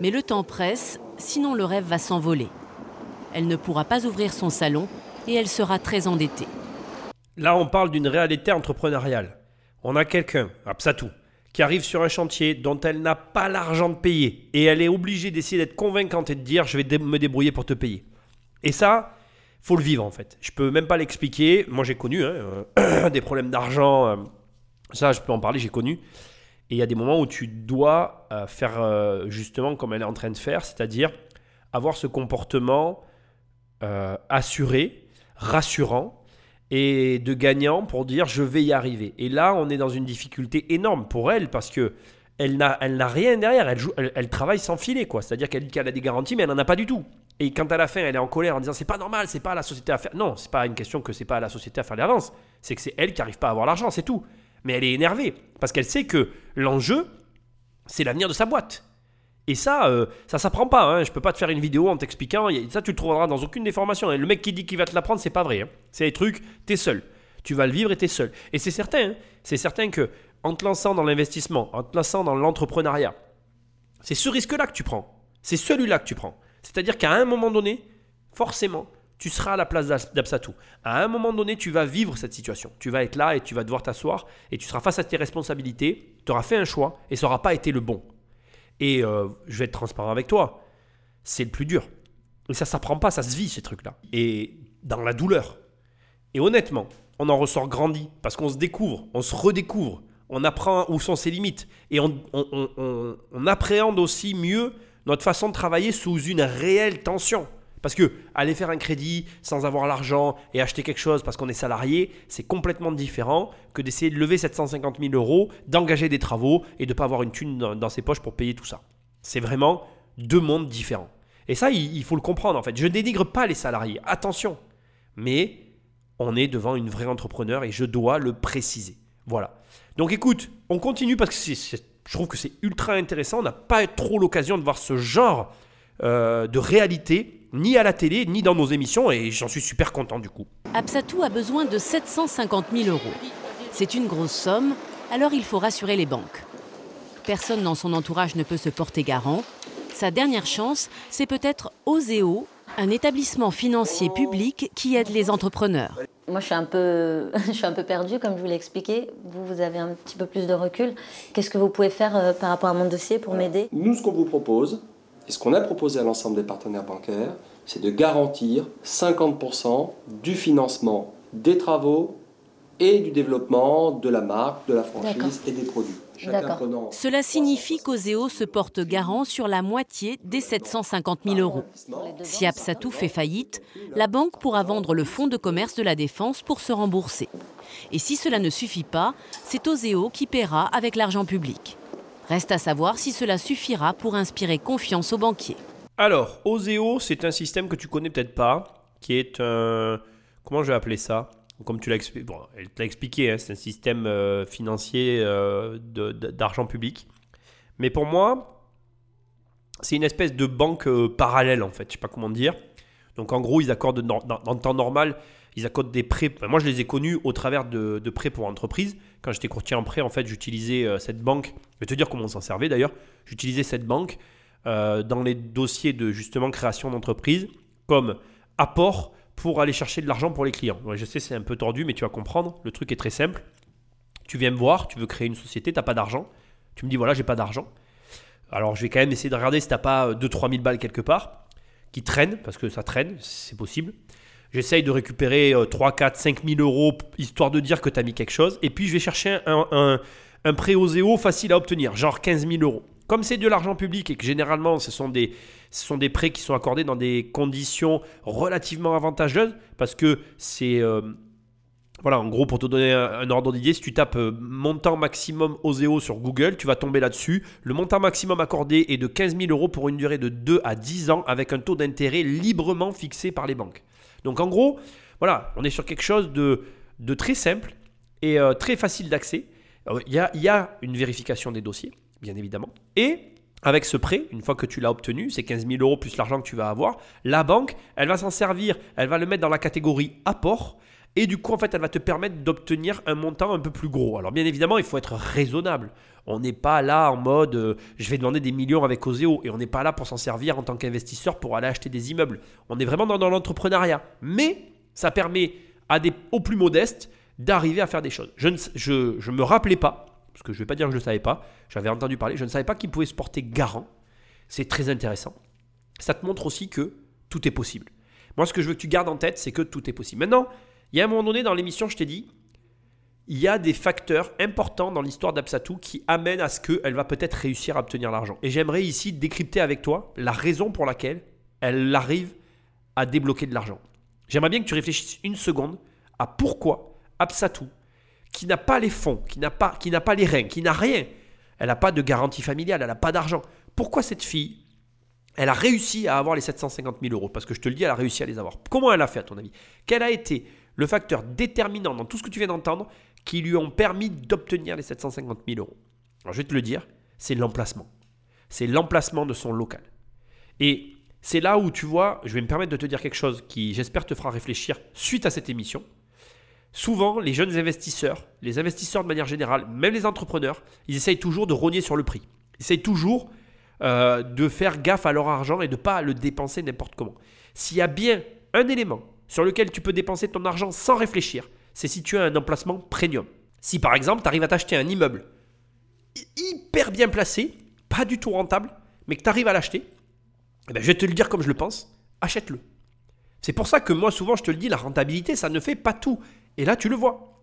Mais le temps presse, sinon le rêve va s'envoler. Elle ne pourra pas ouvrir son salon et elle sera très endettée. Là, on parle d'une réalité entrepreneuriale. On a quelqu'un, Absatou, qui arrive sur un chantier dont elle n'a pas l'argent de payer. Et elle est obligée d'essayer d'être convaincante et de dire je vais me débrouiller pour te payer. Et ça, faut le vivre en fait. Je peux même pas l'expliquer. Moi, j'ai connu hein, des problèmes d'argent. euh, ça, je peux en parler, j'ai connu. Et il y a des moments où tu dois euh, faire euh, justement comme elle est en train de faire, c'est-à-dire avoir ce comportement euh, assuré, rassurant et de gagnant pour dire je vais y arriver. Et là, on est dans une difficulté énorme pour elle parce que elle n'a, elle n'a rien derrière. Elle, travaille sans filet, quoi. C'est-à-dire qu'elle dit qu'elle a des garanties, mais elle n'en a pas du tout. Et quand à la fin, elle est en colère en disant c'est pas normal, c'est pas à la société à faire. Non, c'est pas une question que c'est pas à la société à faire les avances. C'est que c'est elle qui n'arrive pas à avoir l'argent, c'est tout. Mais elle est énervée parce qu'elle sait que l'enjeu, c'est l'avenir de sa boîte. Et ça, euh, ça s'apprend pas. Hein. Je peux pas te faire une vidéo en t'expliquant. Ça, tu le trouveras dans aucune des formations. Et le mec qui dit qu'il va te l'apprendre, c'est pas vrai. hein. C'est des trucs, t'es seul. Tu vas le vivre et t'es seul. Et c'est certain. hein. C'est certain que en te lançant dans l'investissement, en te lançant dans l'entrepreneuriat, c'est ce risque-là que tu prends. C'est celui-là que tu prends. C'est-à-dire qu'à un moment donné, forcément, tu seras à la place d'Abs- d'Absatou. À un moment donné, tu vas vivre cette situation. Tu vas être là et tu vas devoir t'asseoir et tu seras face à tes responsabilités. Tu auras fait un choix et ça n'aura pas été le bon. Et euh, je vais être transparent avec toi. C'est le plus dur. Et ça s'apprend pas, ça se vit ces trucs-là. Et dans la douleur. Et honnêtement, on en ressort grandi parce qu'on se découvre, on se redécouvre, on apprend où sont ses limites et on- on appréhende aussi mieux notre façon de travailler sous une réelle tension. Parce que aller faire un crédit sans avoir l'argent et acheter quelque chose parce qu'on est salarié, c'est complètement différent que d'essayer de lever 750 000 euros, d'engager des travaux et de ne pas avoir une thune dans, ses poches pour payer tout ça. C'est vraiment deux mondes différents. Et ça, il, faut le comprendre en fait. Je ne dénigre pas les salariés, attention. Mais on est devant une vraie entrepreneur et je dois le préciser. Voilà. Donc écoute, on continue parce que je trouve que c'est ultra intéressant. On n'a pas trop l'occasion de voir ce genre euh, de réalité, ni à la télé, ni dans nos émissions, et j'en suis super content du coup. Absatou a besoin de 750 000 euros. C'est une grosse somme, alors il faut rassurer les banques. Personne dans son entourage ne peut se porter garant. Sa dernière chance, c'est peut-être Oseo, un établissement financier public qui aide les entrepreneurs. Moi, je suis un peu, je suis un peu perdue, comme je vous l'ai expliqué. Vous, vous avez un petit peu plus de recul. Qu'est-ce que vous pouvez faire euh, par rapport à mon dossier pour m'aider? Nous, ce qu'on vous propose, et ce qu'on a proposé à l'ensemble des partenaires bancaires, c'est de garantir 50% du financement des travaux et du développement de la marque, de la franchise et des produits. Prenant Cela signifie qu'Oseo se porte garant sur la moitié des 750 000 euros. Si Absatou fait faillite, la banque pourra vendre le fonds de commerce de la défense pour se rembourser. Et si cela ne suffit pas, c'est Oseo qui paiera avec l'argent public. Reste à savoir si cela suffira pour inspirer confiance aux banquiers. Alors, Oseo, c'est un système que tu connais peut-être pas, qui est un. Comment je vais appeler ça? Comme tu l'as expliqué, expliqué, hein, c'est un système euh, financier euh, d'argent public. Mais pour moi, c'est une espèce de banque euh, parallèle en fait. Je sais pas comment dire. Donc en gros, ils accordent dans, le temps normal, ils accordent des prêts. Moi, je les ai connus au travers de, prêts pour entreprise. Quand j'étais courtier en prêt, en fait, j'utilisais euh, cette banque. Je vais te dire comment on s'en servait d'ailleurs. J'utilisais cette banque euh, dans les dossiers de justement création d'entreprise comme apport pour aller chercher de l'argent pour les clients. Je sais, c'est un peu tordu, mais tu vas comprendre. Le truc est très simple. Tu viens me voir, tu veux créer une société, tu n'as pas d'argent. Tu me dis voilà, j'ai pas d'argent. Alors je vais quand même essayer de regarder si tu n'as pas 2-3 000 balles quelque part qui traînent, parce que ça traîne, c'est possible. J'essaye de récupérer euh, 3, 4, 5 000 euros histoire de dire que tu as mis quelque chose. Et puis je vais chercher un, un, un prêt zéro facile à obtenir, genre 15 000 euros. Comme c'est de l'argent public et que généralement ce sont, des, ce sont des prêts qui sont accordés dans des conditions relativement avantageuses, parce que c'est... euh, voilà, en gros, pour te donner un, un ordre d'idée, si tu tapes euh, montant maximum OSEO sur Google, tu vas tomber là-dessus. Le montant maximum accordé est de 15 000 euros pour une durée de 2 à 10 ans avec un taux d'intérêt librement fixé par les banques. Donc en gros, voilà, on est sur quelque chose de, très simple et euh, très facile d'accès. Euh, Il y a, il y a une vérification des dossiers, bien évidemment. Et avec ce prêt, une fois que tu l'as obtenu, c'est 15 000 euros plus l'argent que tu vas avoir, la banque, elle va s'en servir, elle va le mettre dans la catégorie apport. Et du coup, en fait, elle va te permettre d'obtenir un montant un peu plus gros. Alors, bien évidemment, il faut être raisonnable. On n'est pas là en mode euh, je vais demander des millions avec Oseo. Et on n'est pas là pour s'en servir en tant qu'investisseur pour aller acheter des immeubles. On est vraiment dans, l'entrepreneuriat. Mais ça permet à des, aux plus modestes d'arriver à faire des choses. Je ne je, je me rappelais pas, parce que je ne vais pas dire que je ne savais pas, j'avais entendu parler, je ne savais pas qu'il pouvait se porter garant. C'est très intéressant. Ça te montre aussi que tout est possible. Moi, ce que je veux que tu gardes en tête, c'est que tout est possible. Maintenant, il y a un moment donné dans l'émission, je t'ai dit, il y a des facteurs importants dans l'histoire d'Absatou qui amènent à ce qu'elle va peut-être réussir à obtenir l'argent. Et j'aimerais ici décrypter avec toi la raison pour laquelle elle arrive à débloquer de l'argent. J'aimerais bien que tu réfléchisses une seconde à pourquoi Absatou, qui n'a pas les fonds, qui n'a pas, qui n'a pas les reins, qui n'a rien, elle n'a pas de garantie familiale, elle n'a pas d'argent. Pourquoi cette fille, elle a réussi à avoir les 750 000 euros? Parce que je te le dis, elle a réussi à les avoir. Comment elle a fait à ton avis? Quel a été le facteur déterminant dans tout ce que tu viens d'entendre qui lui ont permis d'obtenir les 750 000 euros Alors je vais te le dire, c'est l'emplacement. C'est l'emplacement de son local. Et c'est là où tu vois, je vais me permettre de te dire quelque chose qui j'espère te fera réfléchir suite à cette émission. Souvent, les jeunes investisseurs, les investisseurs de manière générale, même les entrepreneurs, ils essayent toujours de rogner sur le prix. Ils essayent toujours euh, de faire gaffe à leur argent et de ne pas le dépenser n'importe comment. S'il y a bien un élément sur lequel tu peux dépenser ton argent sans réfléchir, c'est si tu as un emplacement premium. Si par exemple, tu arrives à t'acheter un immeuble hyper bien placé, pas du tout rentable, mais que tu arrives à l'acheter, eh ben, je vais te le dire comme je le pense, achète-le. C'est pour ça que moi, souvent, je te le dis, la rentabilité, ça ne fait pas tout. Et là, tu le vois.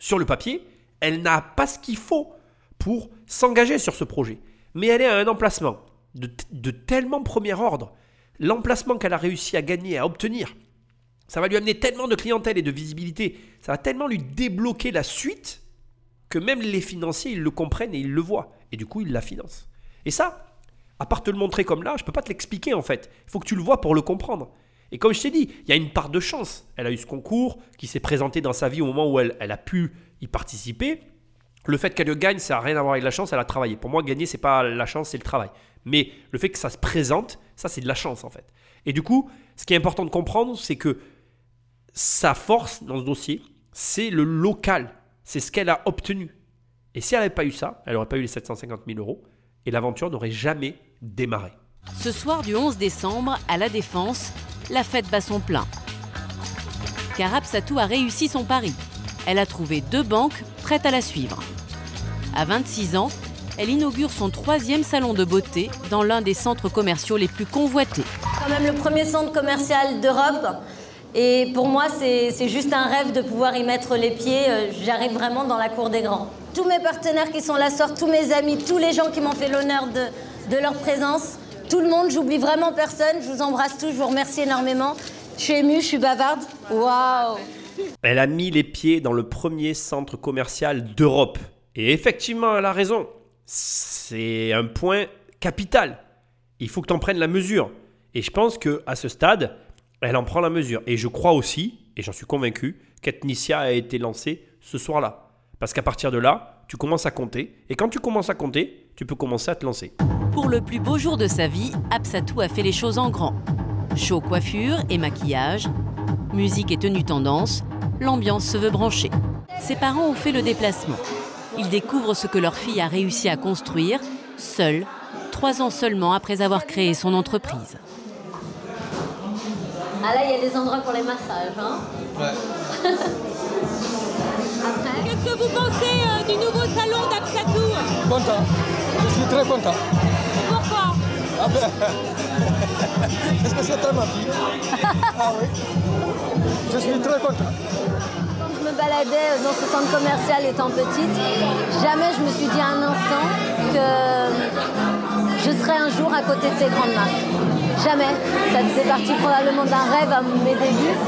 Sur le papier, elle n'a pas ce qu'il faut pour s'engager sur ce projet. Mais elle est à un emplacement de, de tellement premier ordre. L'emplacement qu'elle a réussi à gagner, à obtenir, ça va lui amener tellement de clientèle et de visibilité, ça va tellement lui débloquer la suite que même les financiers, ils le comprennent et ils le voient. Et du coup, ils la financent. Et ça, à part te le montrer comme là, je ne peux pas te l'expliquer en fait. Il faut que tu le vois pour le comprendre. Et comme je t'ai dit, il y a une part de chance. Elle a eu ce concours qui s'est présenté dans sa vie au moment où elle, elle a pu y participer. Le fait qu'elle le gagne, ça n'a rien à voir avec la chance, elle a travaillé. Pour moi, gagner, c'est pas la chance, c'est le travail. Mais le fait que ça se présente, ça, c'est de la chance en fait. Et du coup, ce qui est important de comprendre, c'est que sa force dans ce dossier, c'est le local. C'est ce qu'elle a obtenu. Et si elle n'avait pas eu ça, elle n'aurait pas eu les 750 000 euros et l'aventure n'aurait jamais démarré. Ce soir du 11 décembre, à La Défense, la fête bat son plein. Car Absatou a réussi son pari. Elle a trouvé deux banques prêtes à la suivre. À 26 ans, elle inaugure son troisième salon de beauté dans l'un des centres commerciaux les plus convoités. Quand même le premier centre commercial d'Europe. Et pour moi, c'est juste un rêve de pouvoir y mettre les pieds. Euh, J'arrive vraiment dans la cour des grands. Tous mes partenaires qui sont là soir, tous mes amis, tous les gens qui m'ont fait l'honneur de, de leur présence, tout le monde, j'oublie vraiment personne. Je vous embrasse tous, je vous remercie énormément. Je suis émue, je suis bavarde. Waouh Elle a mis les pieds dans le premier centre commercial d'Europe. Et effectivement, elle a raison. C'est un point capital. Il faut que tu en prennes la mesure. Et je pense que à ce stade, elle en prend la mesure. Et je crois aussi, et j'en suis convaincu, qu'Ethnicia a été lancé ce soir-là. Parce qu'à partir de là, tu commences à compter, et quand tu commences à compter, tu peux commencer à te lancer. Pour le plus beau jour de sa vie, Absatou a fait les choses en grand. Show coiffure et maquillage, musique et tenue tendance, l'ambiance se veut brancher. Ses parents ont fait le déplacement. Ils découvrent ce que leur fille a réussi à construire, seule, trois ans seulement après avoir créé son entreprise. Ah là, il y a des endroits pour les massages. Hein Après. Qu'est-ce que vous pensez euh, du nouveau salon d'Absatou Content. Je suis très content. Pourquoi? Ah ben. Est-ce que c'est toi ma fille Ah oui. Je suis très content. Quand je me baladais dans ce centre commercial étant petite, jamais je me suis dit un instant que je serais un jour à côté de ces grandes marques. Jamais. Ça faisait partie probablement d'un rêve à mes débuts.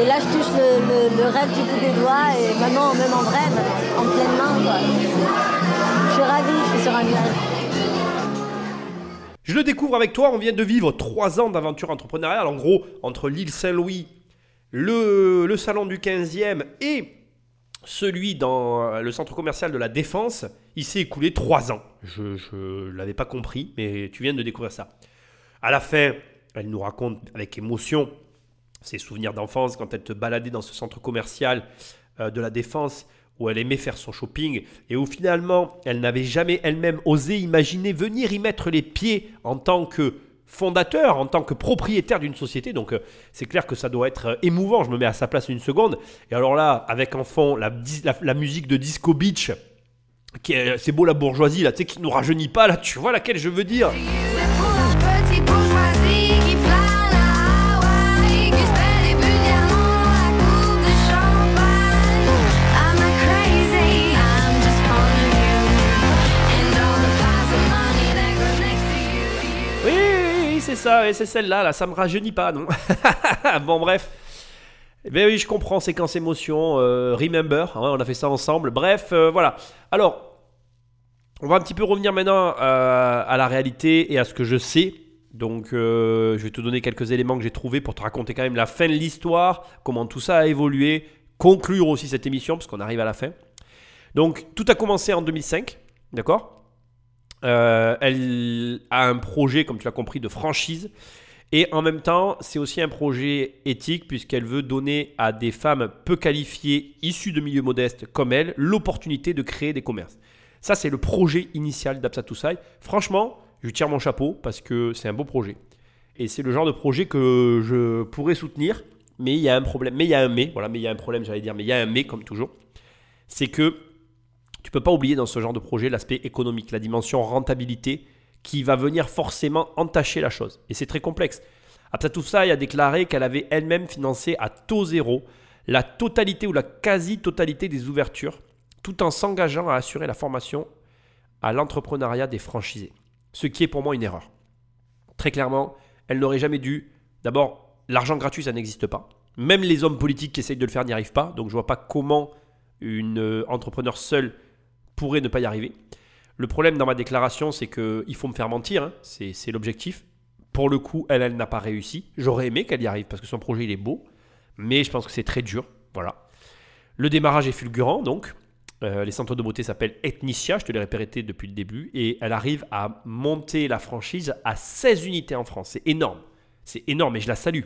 Et là, je touche le, rêve du bout des doigts. Et maintenant, même en vrai, en pleine main. quoi. Je suis ravie, je suis sur un nuage. Je le découvre avec toi, on vient de vivre trois ans d'aventure entrepreneuriale. En gros, entre l'île Saint-Louis, le, le salon du 15e et celui dans euh, le centre commercial de la Défense, il s'est écoulé trois ans. Je ne l'avais pas compris, mais tu viens de découvrir ça. À la fin, elle nous raconte avec émotion ses souvenirs d'enfance quand elle te baladait dans ce centre commercial euh, de la Défense où elle aimait faire son shopping et où finalement elle n'avait jamais elle-même osé imaginer venir y mettre les pieds en tant que fondateur, en tant que propriétaire d'une société. Donc euh, c'est clair que ça doit être euh, émouvant, je me mets à sa place une seconde. Et alors là, avec en fond la, musique de Disco Beach, c'est beau la bourgeoisie là, tu sais, qui nous rajeunit pas là, tu vois laquelle je veux dire? Ça, c'est celle-là, là, ça me rajeunit pas, non Bon, bref. Bien oui, je comprends, séquence émotion, euh, remember, hein, on a fait ça ensemble. Bref, euh, voilà. Alors, on va un petit peu revenir maintenant euh, à la réalité et à ce que je sais. Donc, je vais te donner quelques éléments que j'ai trouvés pour te raconter quand même la fin de l'histoire, comment tout ça a évolué, conclure aussi cette émission, parce qu'on arrive à la fin. Donc, tout a commencé en 2005, d'accord? Euh, Elle a un projet, comme tu l'as compris, de franchise. Et en même temps, c'est aussi un projet éthique, puisqu'elle veut donner à des femmes peu qualifiées, issues de milieux modestes comme elle, l'opportunité de créer des commerces. Ça, c'est le projet initial d'Apsatousai. Franchement, je tire mon chapeau parce que c'est un beau projet. Et c'est le genre de projet que je pourrais soutenir. Mais il y a un problème. Mais il y a un mais. Voilà, mais il y a un problème, j'allais dire. Mais il y a un mais, comme toujours. C'est que tu peux pas oublier dans ce genre de projet l'aspect économique, la dimension rentabilité qui va venir forcément entacher la chose. Et c'est très complexe. Apsatousai a déclaré qu'elle avait elle-même financé à taux zéro la totalité ou la quasi-totalité des ouvertures, tout en s'engageant à assurer la formation à l'entrepreneuriat des franchisés. Ce qui est pour moi une erreur. Très clairement, elle n'aurait jamais dû. D'abord, l'argent gratuit, ça n'existe pas. Même les hommes politiques qui essayent de le faire n'y arrivent pas. Donc je vois pas comment une euh, entrepreneur seule pourrait ne pas y arriver. Le problème dans ma déclaration, c'est qu'il faut me faire mentir. hein. C'est c'est l'objectif. Pour le coup, elle, elle n'a pas réussi. J'aurais aimé qu'elle y arrive parce que son projet, il est beau. Mais je pense que c'est très dur. Voilà. Le démarrage est fulgurant, donc. Euh, les centres de beauté s'appellent Ethnicia, je te l'ai répété depuis le début, et elle arrive à monter la franchise à 16 unités en France. C'est énorme. C'est énorme et je la salue.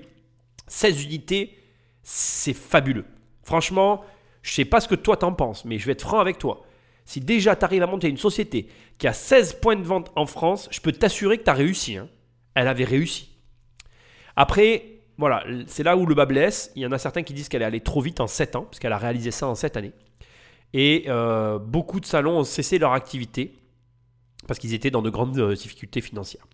16 unités, c'est fabuleux. Franchement, je sais pas ce que toi t'en penses, mais je vais être franc avec toi. Si déjà tu arrives à monter une société qui a 16 points de vente en France, je peux t'assurer que tu as réussi. hein. Elle avait réussi. Après, voilà, c'est là où le bas blesse. Il y en a certains qui disent qu'elle est allée trop vite en 7 ans, parce qu'elle a réalisé ça en 7 années. Et euh, beaucoup de salons ont cessé leur activité parce qu'ils étaient dans de grandes euh, difficultés financières.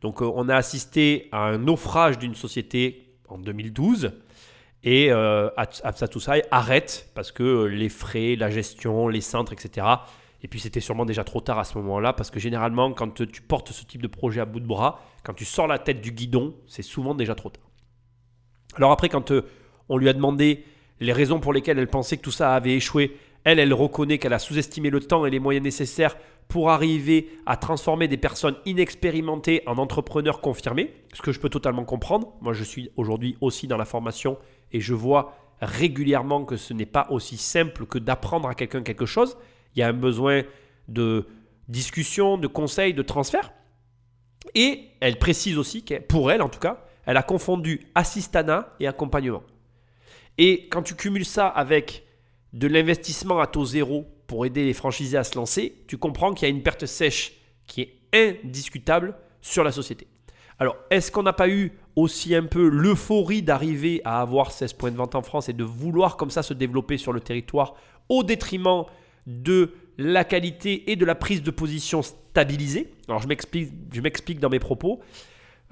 Donc euh, on a assisté à un naufrage d'une société en 2012 et euh, Apsatousai arrête parce que euh, les frais, la gestion, les centres, etc. Et puis c'était sûrement déjà trop tard à ce moment-là parce que généralement quand tu portes ce type de projet à bout de bras, quand tu sors la tête du guidon, c'est souvent déjà trop tard. Alors après, quand euh, on lui a demandé les raisons pour lesquelles elle pensait que tout ça avait échoué, elle, elle reconnaît qu'elle a sous-estimé le temps et les moyens nécessaires pour arriver à transformer des personnes inexpérimentées en entrepreneurs confirmés, ce que je peux totalement comprendre. Moi, je suis aujourd'hui aussi dans la formation et je vois régulièrement que ce n'est pas aussi simple que d'apprendre à quelqu'un quelque chose. Il y a un besoin de discussion, de conseil, de transfert. Et elle précise aussi, que pour elle en tout cas, elle a confondu assistana et accompagnement. Et quand tu cumules ça avec de l'investissement à taux zéro pour aider les franchisés à se lancer, tu comprends qu'il y a une perte sèche qui est indiscutable sur la société. Alors, est-ce qu'on n'a pas eu aussi un peu l'euphorie d'arriver à avoir 16 points de vente en France et de vouloir comme ça se développer sur le territoire au détriment de la qualité et de la prise de position stabilisée Alors, je m'explique, je m'explique dans mes propos.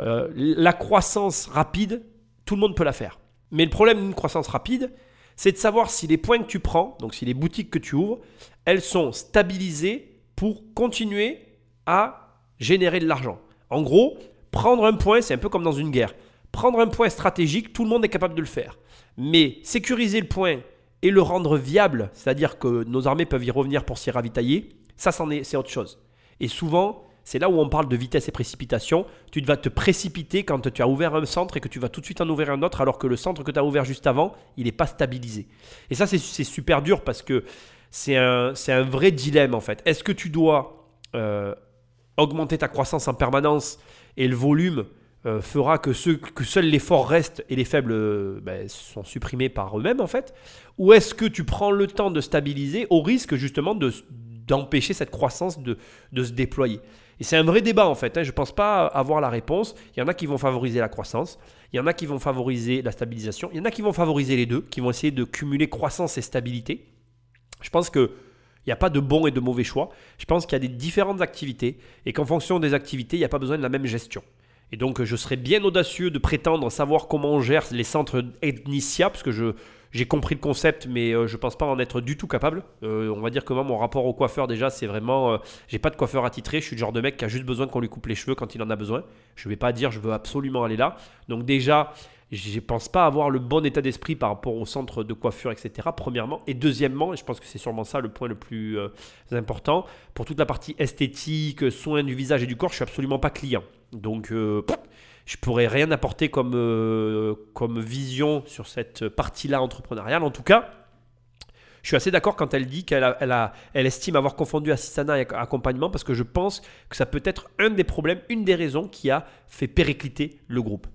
Euh, la croissance rapide, tout le monde peut la faire. Mais le problème d'une croissance rapide, c'est de savoir si les points que tu prends, donc si les boutiques que tu ouvres, elles sont stabilisées pour continuer à générer de l'argent. En gros, prendre un point, c'est un peu comme dans une guerre. Prendre un point stratégique, tout le monde est capable de le faire. Mais sécuriser le point et le rendre viable, c'est-à-dire que nos armées peuvent y revenir pour s'y ravitailler, ça, c'en est, c'est autre chose. Et souvent, c'est là où on parle de vitesse et précipitation. Tu vas te précipiter quand tu as ouvert un centre et que tu vas tout de suite en ouvrir un autre, alors que le centre que tu as ouvert juste avant, il n'est pas stabilisé. Et ça, c'est, super dur parce que c'est un, c'est un vrai dilemme en fait. Est-ce que tu dois euh, augmenter ta croissance en permanence et le volume euh, fera que, ceux, que seuls les forts restent et les faibles euh, ben, sont supprimés par eux-mêmes en fait Ou est-ce que tu prends le temps de stabiliser au risque justement de, d'empêcher cette croissance de, de se déployer? Et c'est un vrai débat en fait, hein. je ne pense pas avoir la réponse. Il y en a qui vont favoriser la croissance, il y en a qui vont favoriser la stabilisation, il y en a qui vont favoriser les deux, qui vont essayer de cumuler croissance et stabilité. Je pense que il n'y a pas de bon et de mauvais choix. Je pense qu'il y a des différentes activités et qu'en fonction des activités, il n'y a pas besoin de la même gestion. Et donc, je serais bien audacieux de prétendre savoir comment on gère les centres Ethnicia, parce que je, j'ai compris le concept, mais euh, je ne pense pas en être du tout capable. Euh, on va dire que moi, mon rapport au coiffeur, déjà, c'est vraiment. euh, j'ai pas de coiffeur attitré. Je suis le genre de mec qui a juste besoin qu'on lui coupe les cheveux quand il en a besoin. Je ne vais pas dire je veux absolument aller là. Donc, déjà, je ne pense pas avoir le bon état d'esprit par rapport au centre de coiffure, etc. Premièrement. Et deuxièmement, et je pense que c'est sûrement ça le point le plus euh, important, pour toute la partie esthétique, soins du visage et du corps, je suis absolument pas client. Donc, euh, je pourrais rien apporter comme, euh, comme vision sur cette partie-là entrepreneuriale. En tout cas, je suis assez d'accord quand elle dit qu'elle elle estime avoir confondu assistana et accompagnement parce que je pense que ça peut être un des problèmes, une des raisons qui a fait péricliter le groupe.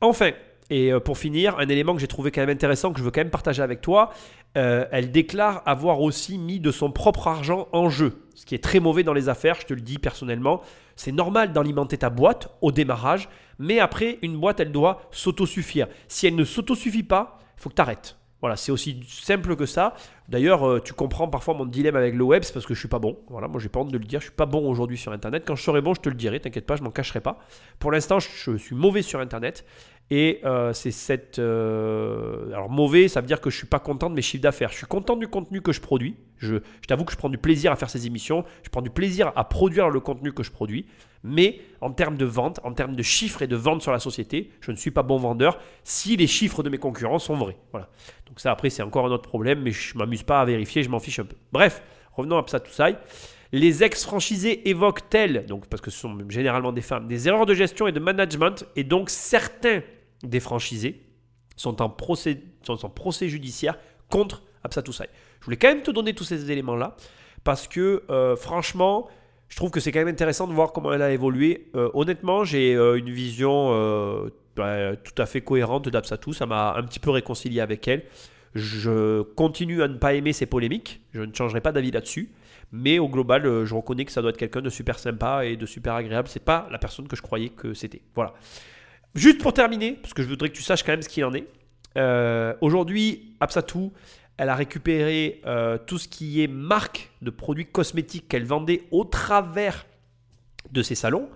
Enfin, et euh, pour finir, un élément que j'ai trouvé quand même intéressant, que je veux quand même partager avec toi, euh, elle déclare avoir aussi mis de son propre argent en jeu, ce qui est très mauvais dans les affaires, je te le dis personnellement. C'est normal d'alimenter ta boîte au démarrage, mais après, une boîte, elle doit s'autosuffire. Si elle ne s'autosuffit pas, il faut que tu arrêtes. Voilà, c'est aussi simple que ça. D'ailleurs, euh, tu comprends parfois mon dilemme avec le web, c'est parce que je suis pas bon. Voilà, moi j'ai pas honte de le dire, je suis pas bon aujourd'hui sur Internet. Quand je serai bon, je te le dirai, t'inquiète pas, je m'en cacherai pas. Pour l'instant, je suis mauvais sur Internet. Et euh, c'est cette. euh, alors, mauvais, ça veut dire que je suis pas content de mes chiffres d'affaires. Je suis content du contenu que je produis. Je, je t'avoue que je prends du plaisir à faire ces émissions. Je prends du plaisir à produire le contenu que je produis. Mais en termes de vente, en termes de chiffres et de vente sur la société, je ne suis pas bon vendeur si les chiffres de mes concurrents sont vrais. Voilà. Donc, ça, après, c'est encore un autre problème, mais je m'amuse pas à vérifier, je m'en fiche un peu. Bref, revenons à ça, tout ça. Les ex-franchisés évoquent-elles, parce que ce sont généralement des femmes, des erreurs de gestion et de management, et donc certains des franchisés sont en procès, sont en procès judiciaire contre Absatoussaï. Je voulais quand même te donner tous ces éléments-là, parce que euh, franchement, je trouve que c'est quand même intéressant de voir comment elle a évolué. Euh, honnêtement, j'ai euh, une vision bah, tout à fait cohérente d'Absatou, ça m'a un petit peu réconcilié avec elle. Je continue à ne pas aimer ses polémiques, je ne changerai pas d'avis là-dessus. Mais au global, je reconnais que ça doit être quelqu'un de super sympa et de super agréable. C'est pas la personne que je croyais que c'était. Voilà. Juste pour terminer, parce que je voudrais que tu saches quand même ce qu'il en est. Euh, Aujourd'hui, Absatou, elle a récupéré euh, tout ce qui est marque de produits cosmétiques qu'elle vendait au travers de ses salons.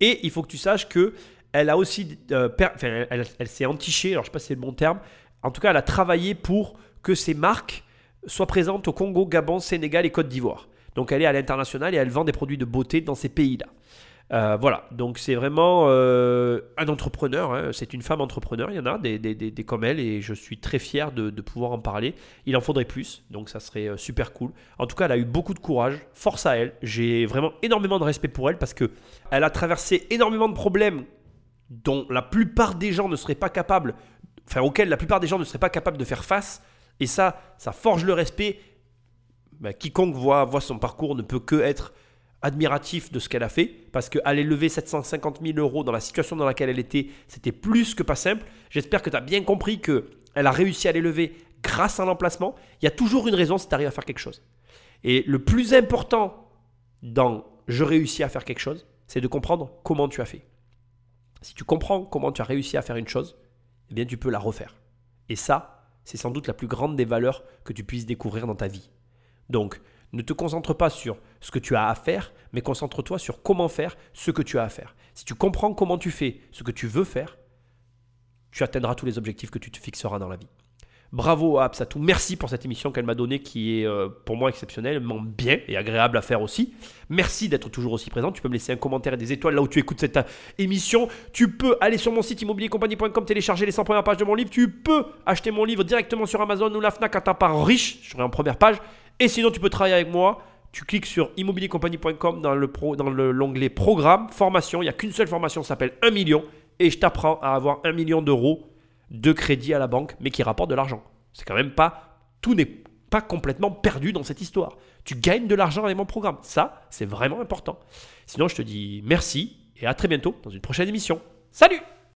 Et il faut que tu saches que elle a aussi, euh, enfin, elle, elle- s'est entichée. Alors je sais pas si c'est le bon terme. En tout cas, elle a travaillé pour que ces marques soient présentes au Congo, Gabon, Sénégal et Côte d'Ivoire. Donc elle est à l'international et elle vend des produits de beauté dans ces pays-là. Euh, voilà, donc c'est vraiment euh, un entrepreneur, hein. c'est une femme entrepreneur, il y en a des, comme elle et je suis très fier de, pouvoir en parler. Il en faudrait plus, donc ça serait euh, super cool. En tout cas, elle a eu beaucoup de courage, force à elle, j'ai vraiment énormément de respect pour elle parce que elle a traversé énormément de problèmes dont la plupart des gens ne seraient pas capables enfin, auquel la plupart des gens ne seraient pas capables de faire face. Et ça, ça forge le respect. Ben, quiconque voit, voit son parcours ne peut que être admiratif de ce qu'elle a fait, parce qu'aller lever 750 000 euros dans la situation dans laquelle elle était, c'était plus que pas simple. J'espère que tu as bien compris que elle a réussi à les lever grâce à l'emplacement. Il y a toujours une raison si tu arrives à faire quelque chose. Et le plus important dans je réussis à faire quelque chose, c'est de comprendre comment tu as fait. Si tu comprends comment tu as réussi à faire une chose, eh bien tu peux la refaire. Et ça, c'est sans doute la plus grande des valeurs que tu puisses découvrir dans ta vie. Donc, ne te concentre pas sur ce que tu as à faire, mais concentre-toi sur comment faire ce que tu as à faire. Si tu comprends comment tu fais ce que tu veux faire, tu atteindras tous les objectifs que tu te fixeras dans la vie. Bravo à Absatou, merci pour cette émission qu'elle m'a donnée qui est euh, pour moi exceptionnellement bien et agréable à faire aussi. Merci d'être toujours aussi présent. Tu peux me laisser un commentaire et des étoiles là où tu écoutes cette euh, émission. Tu peux aller sur mon site immobiliercompagnie.com, télécharger les 100 premières pages de mon livre. Tu peux acheter mon livre directement sur Amazon ou la Fnac à ta part riche. Je serai en première page. Et sinon, tu peux travailler avec moi. Tu cliques sur immobiliercompagnie.com dans l'onglet programme, formation. Il n'y a qu'une seule formation, ça s'appelle 1 million. Et je t'apprends à avoir 1 million d'euros de crédit à la banque, mais qui rapporte de l'argent. C'est quand même pas. Tout n'est pas complètement perdu dans cette histoire. Tu gagnes de l'argent avec mon programme. Ça, c'est vraiment important. Sinon, je te dis merci et à très bientôt dans une prochaine émission. Salut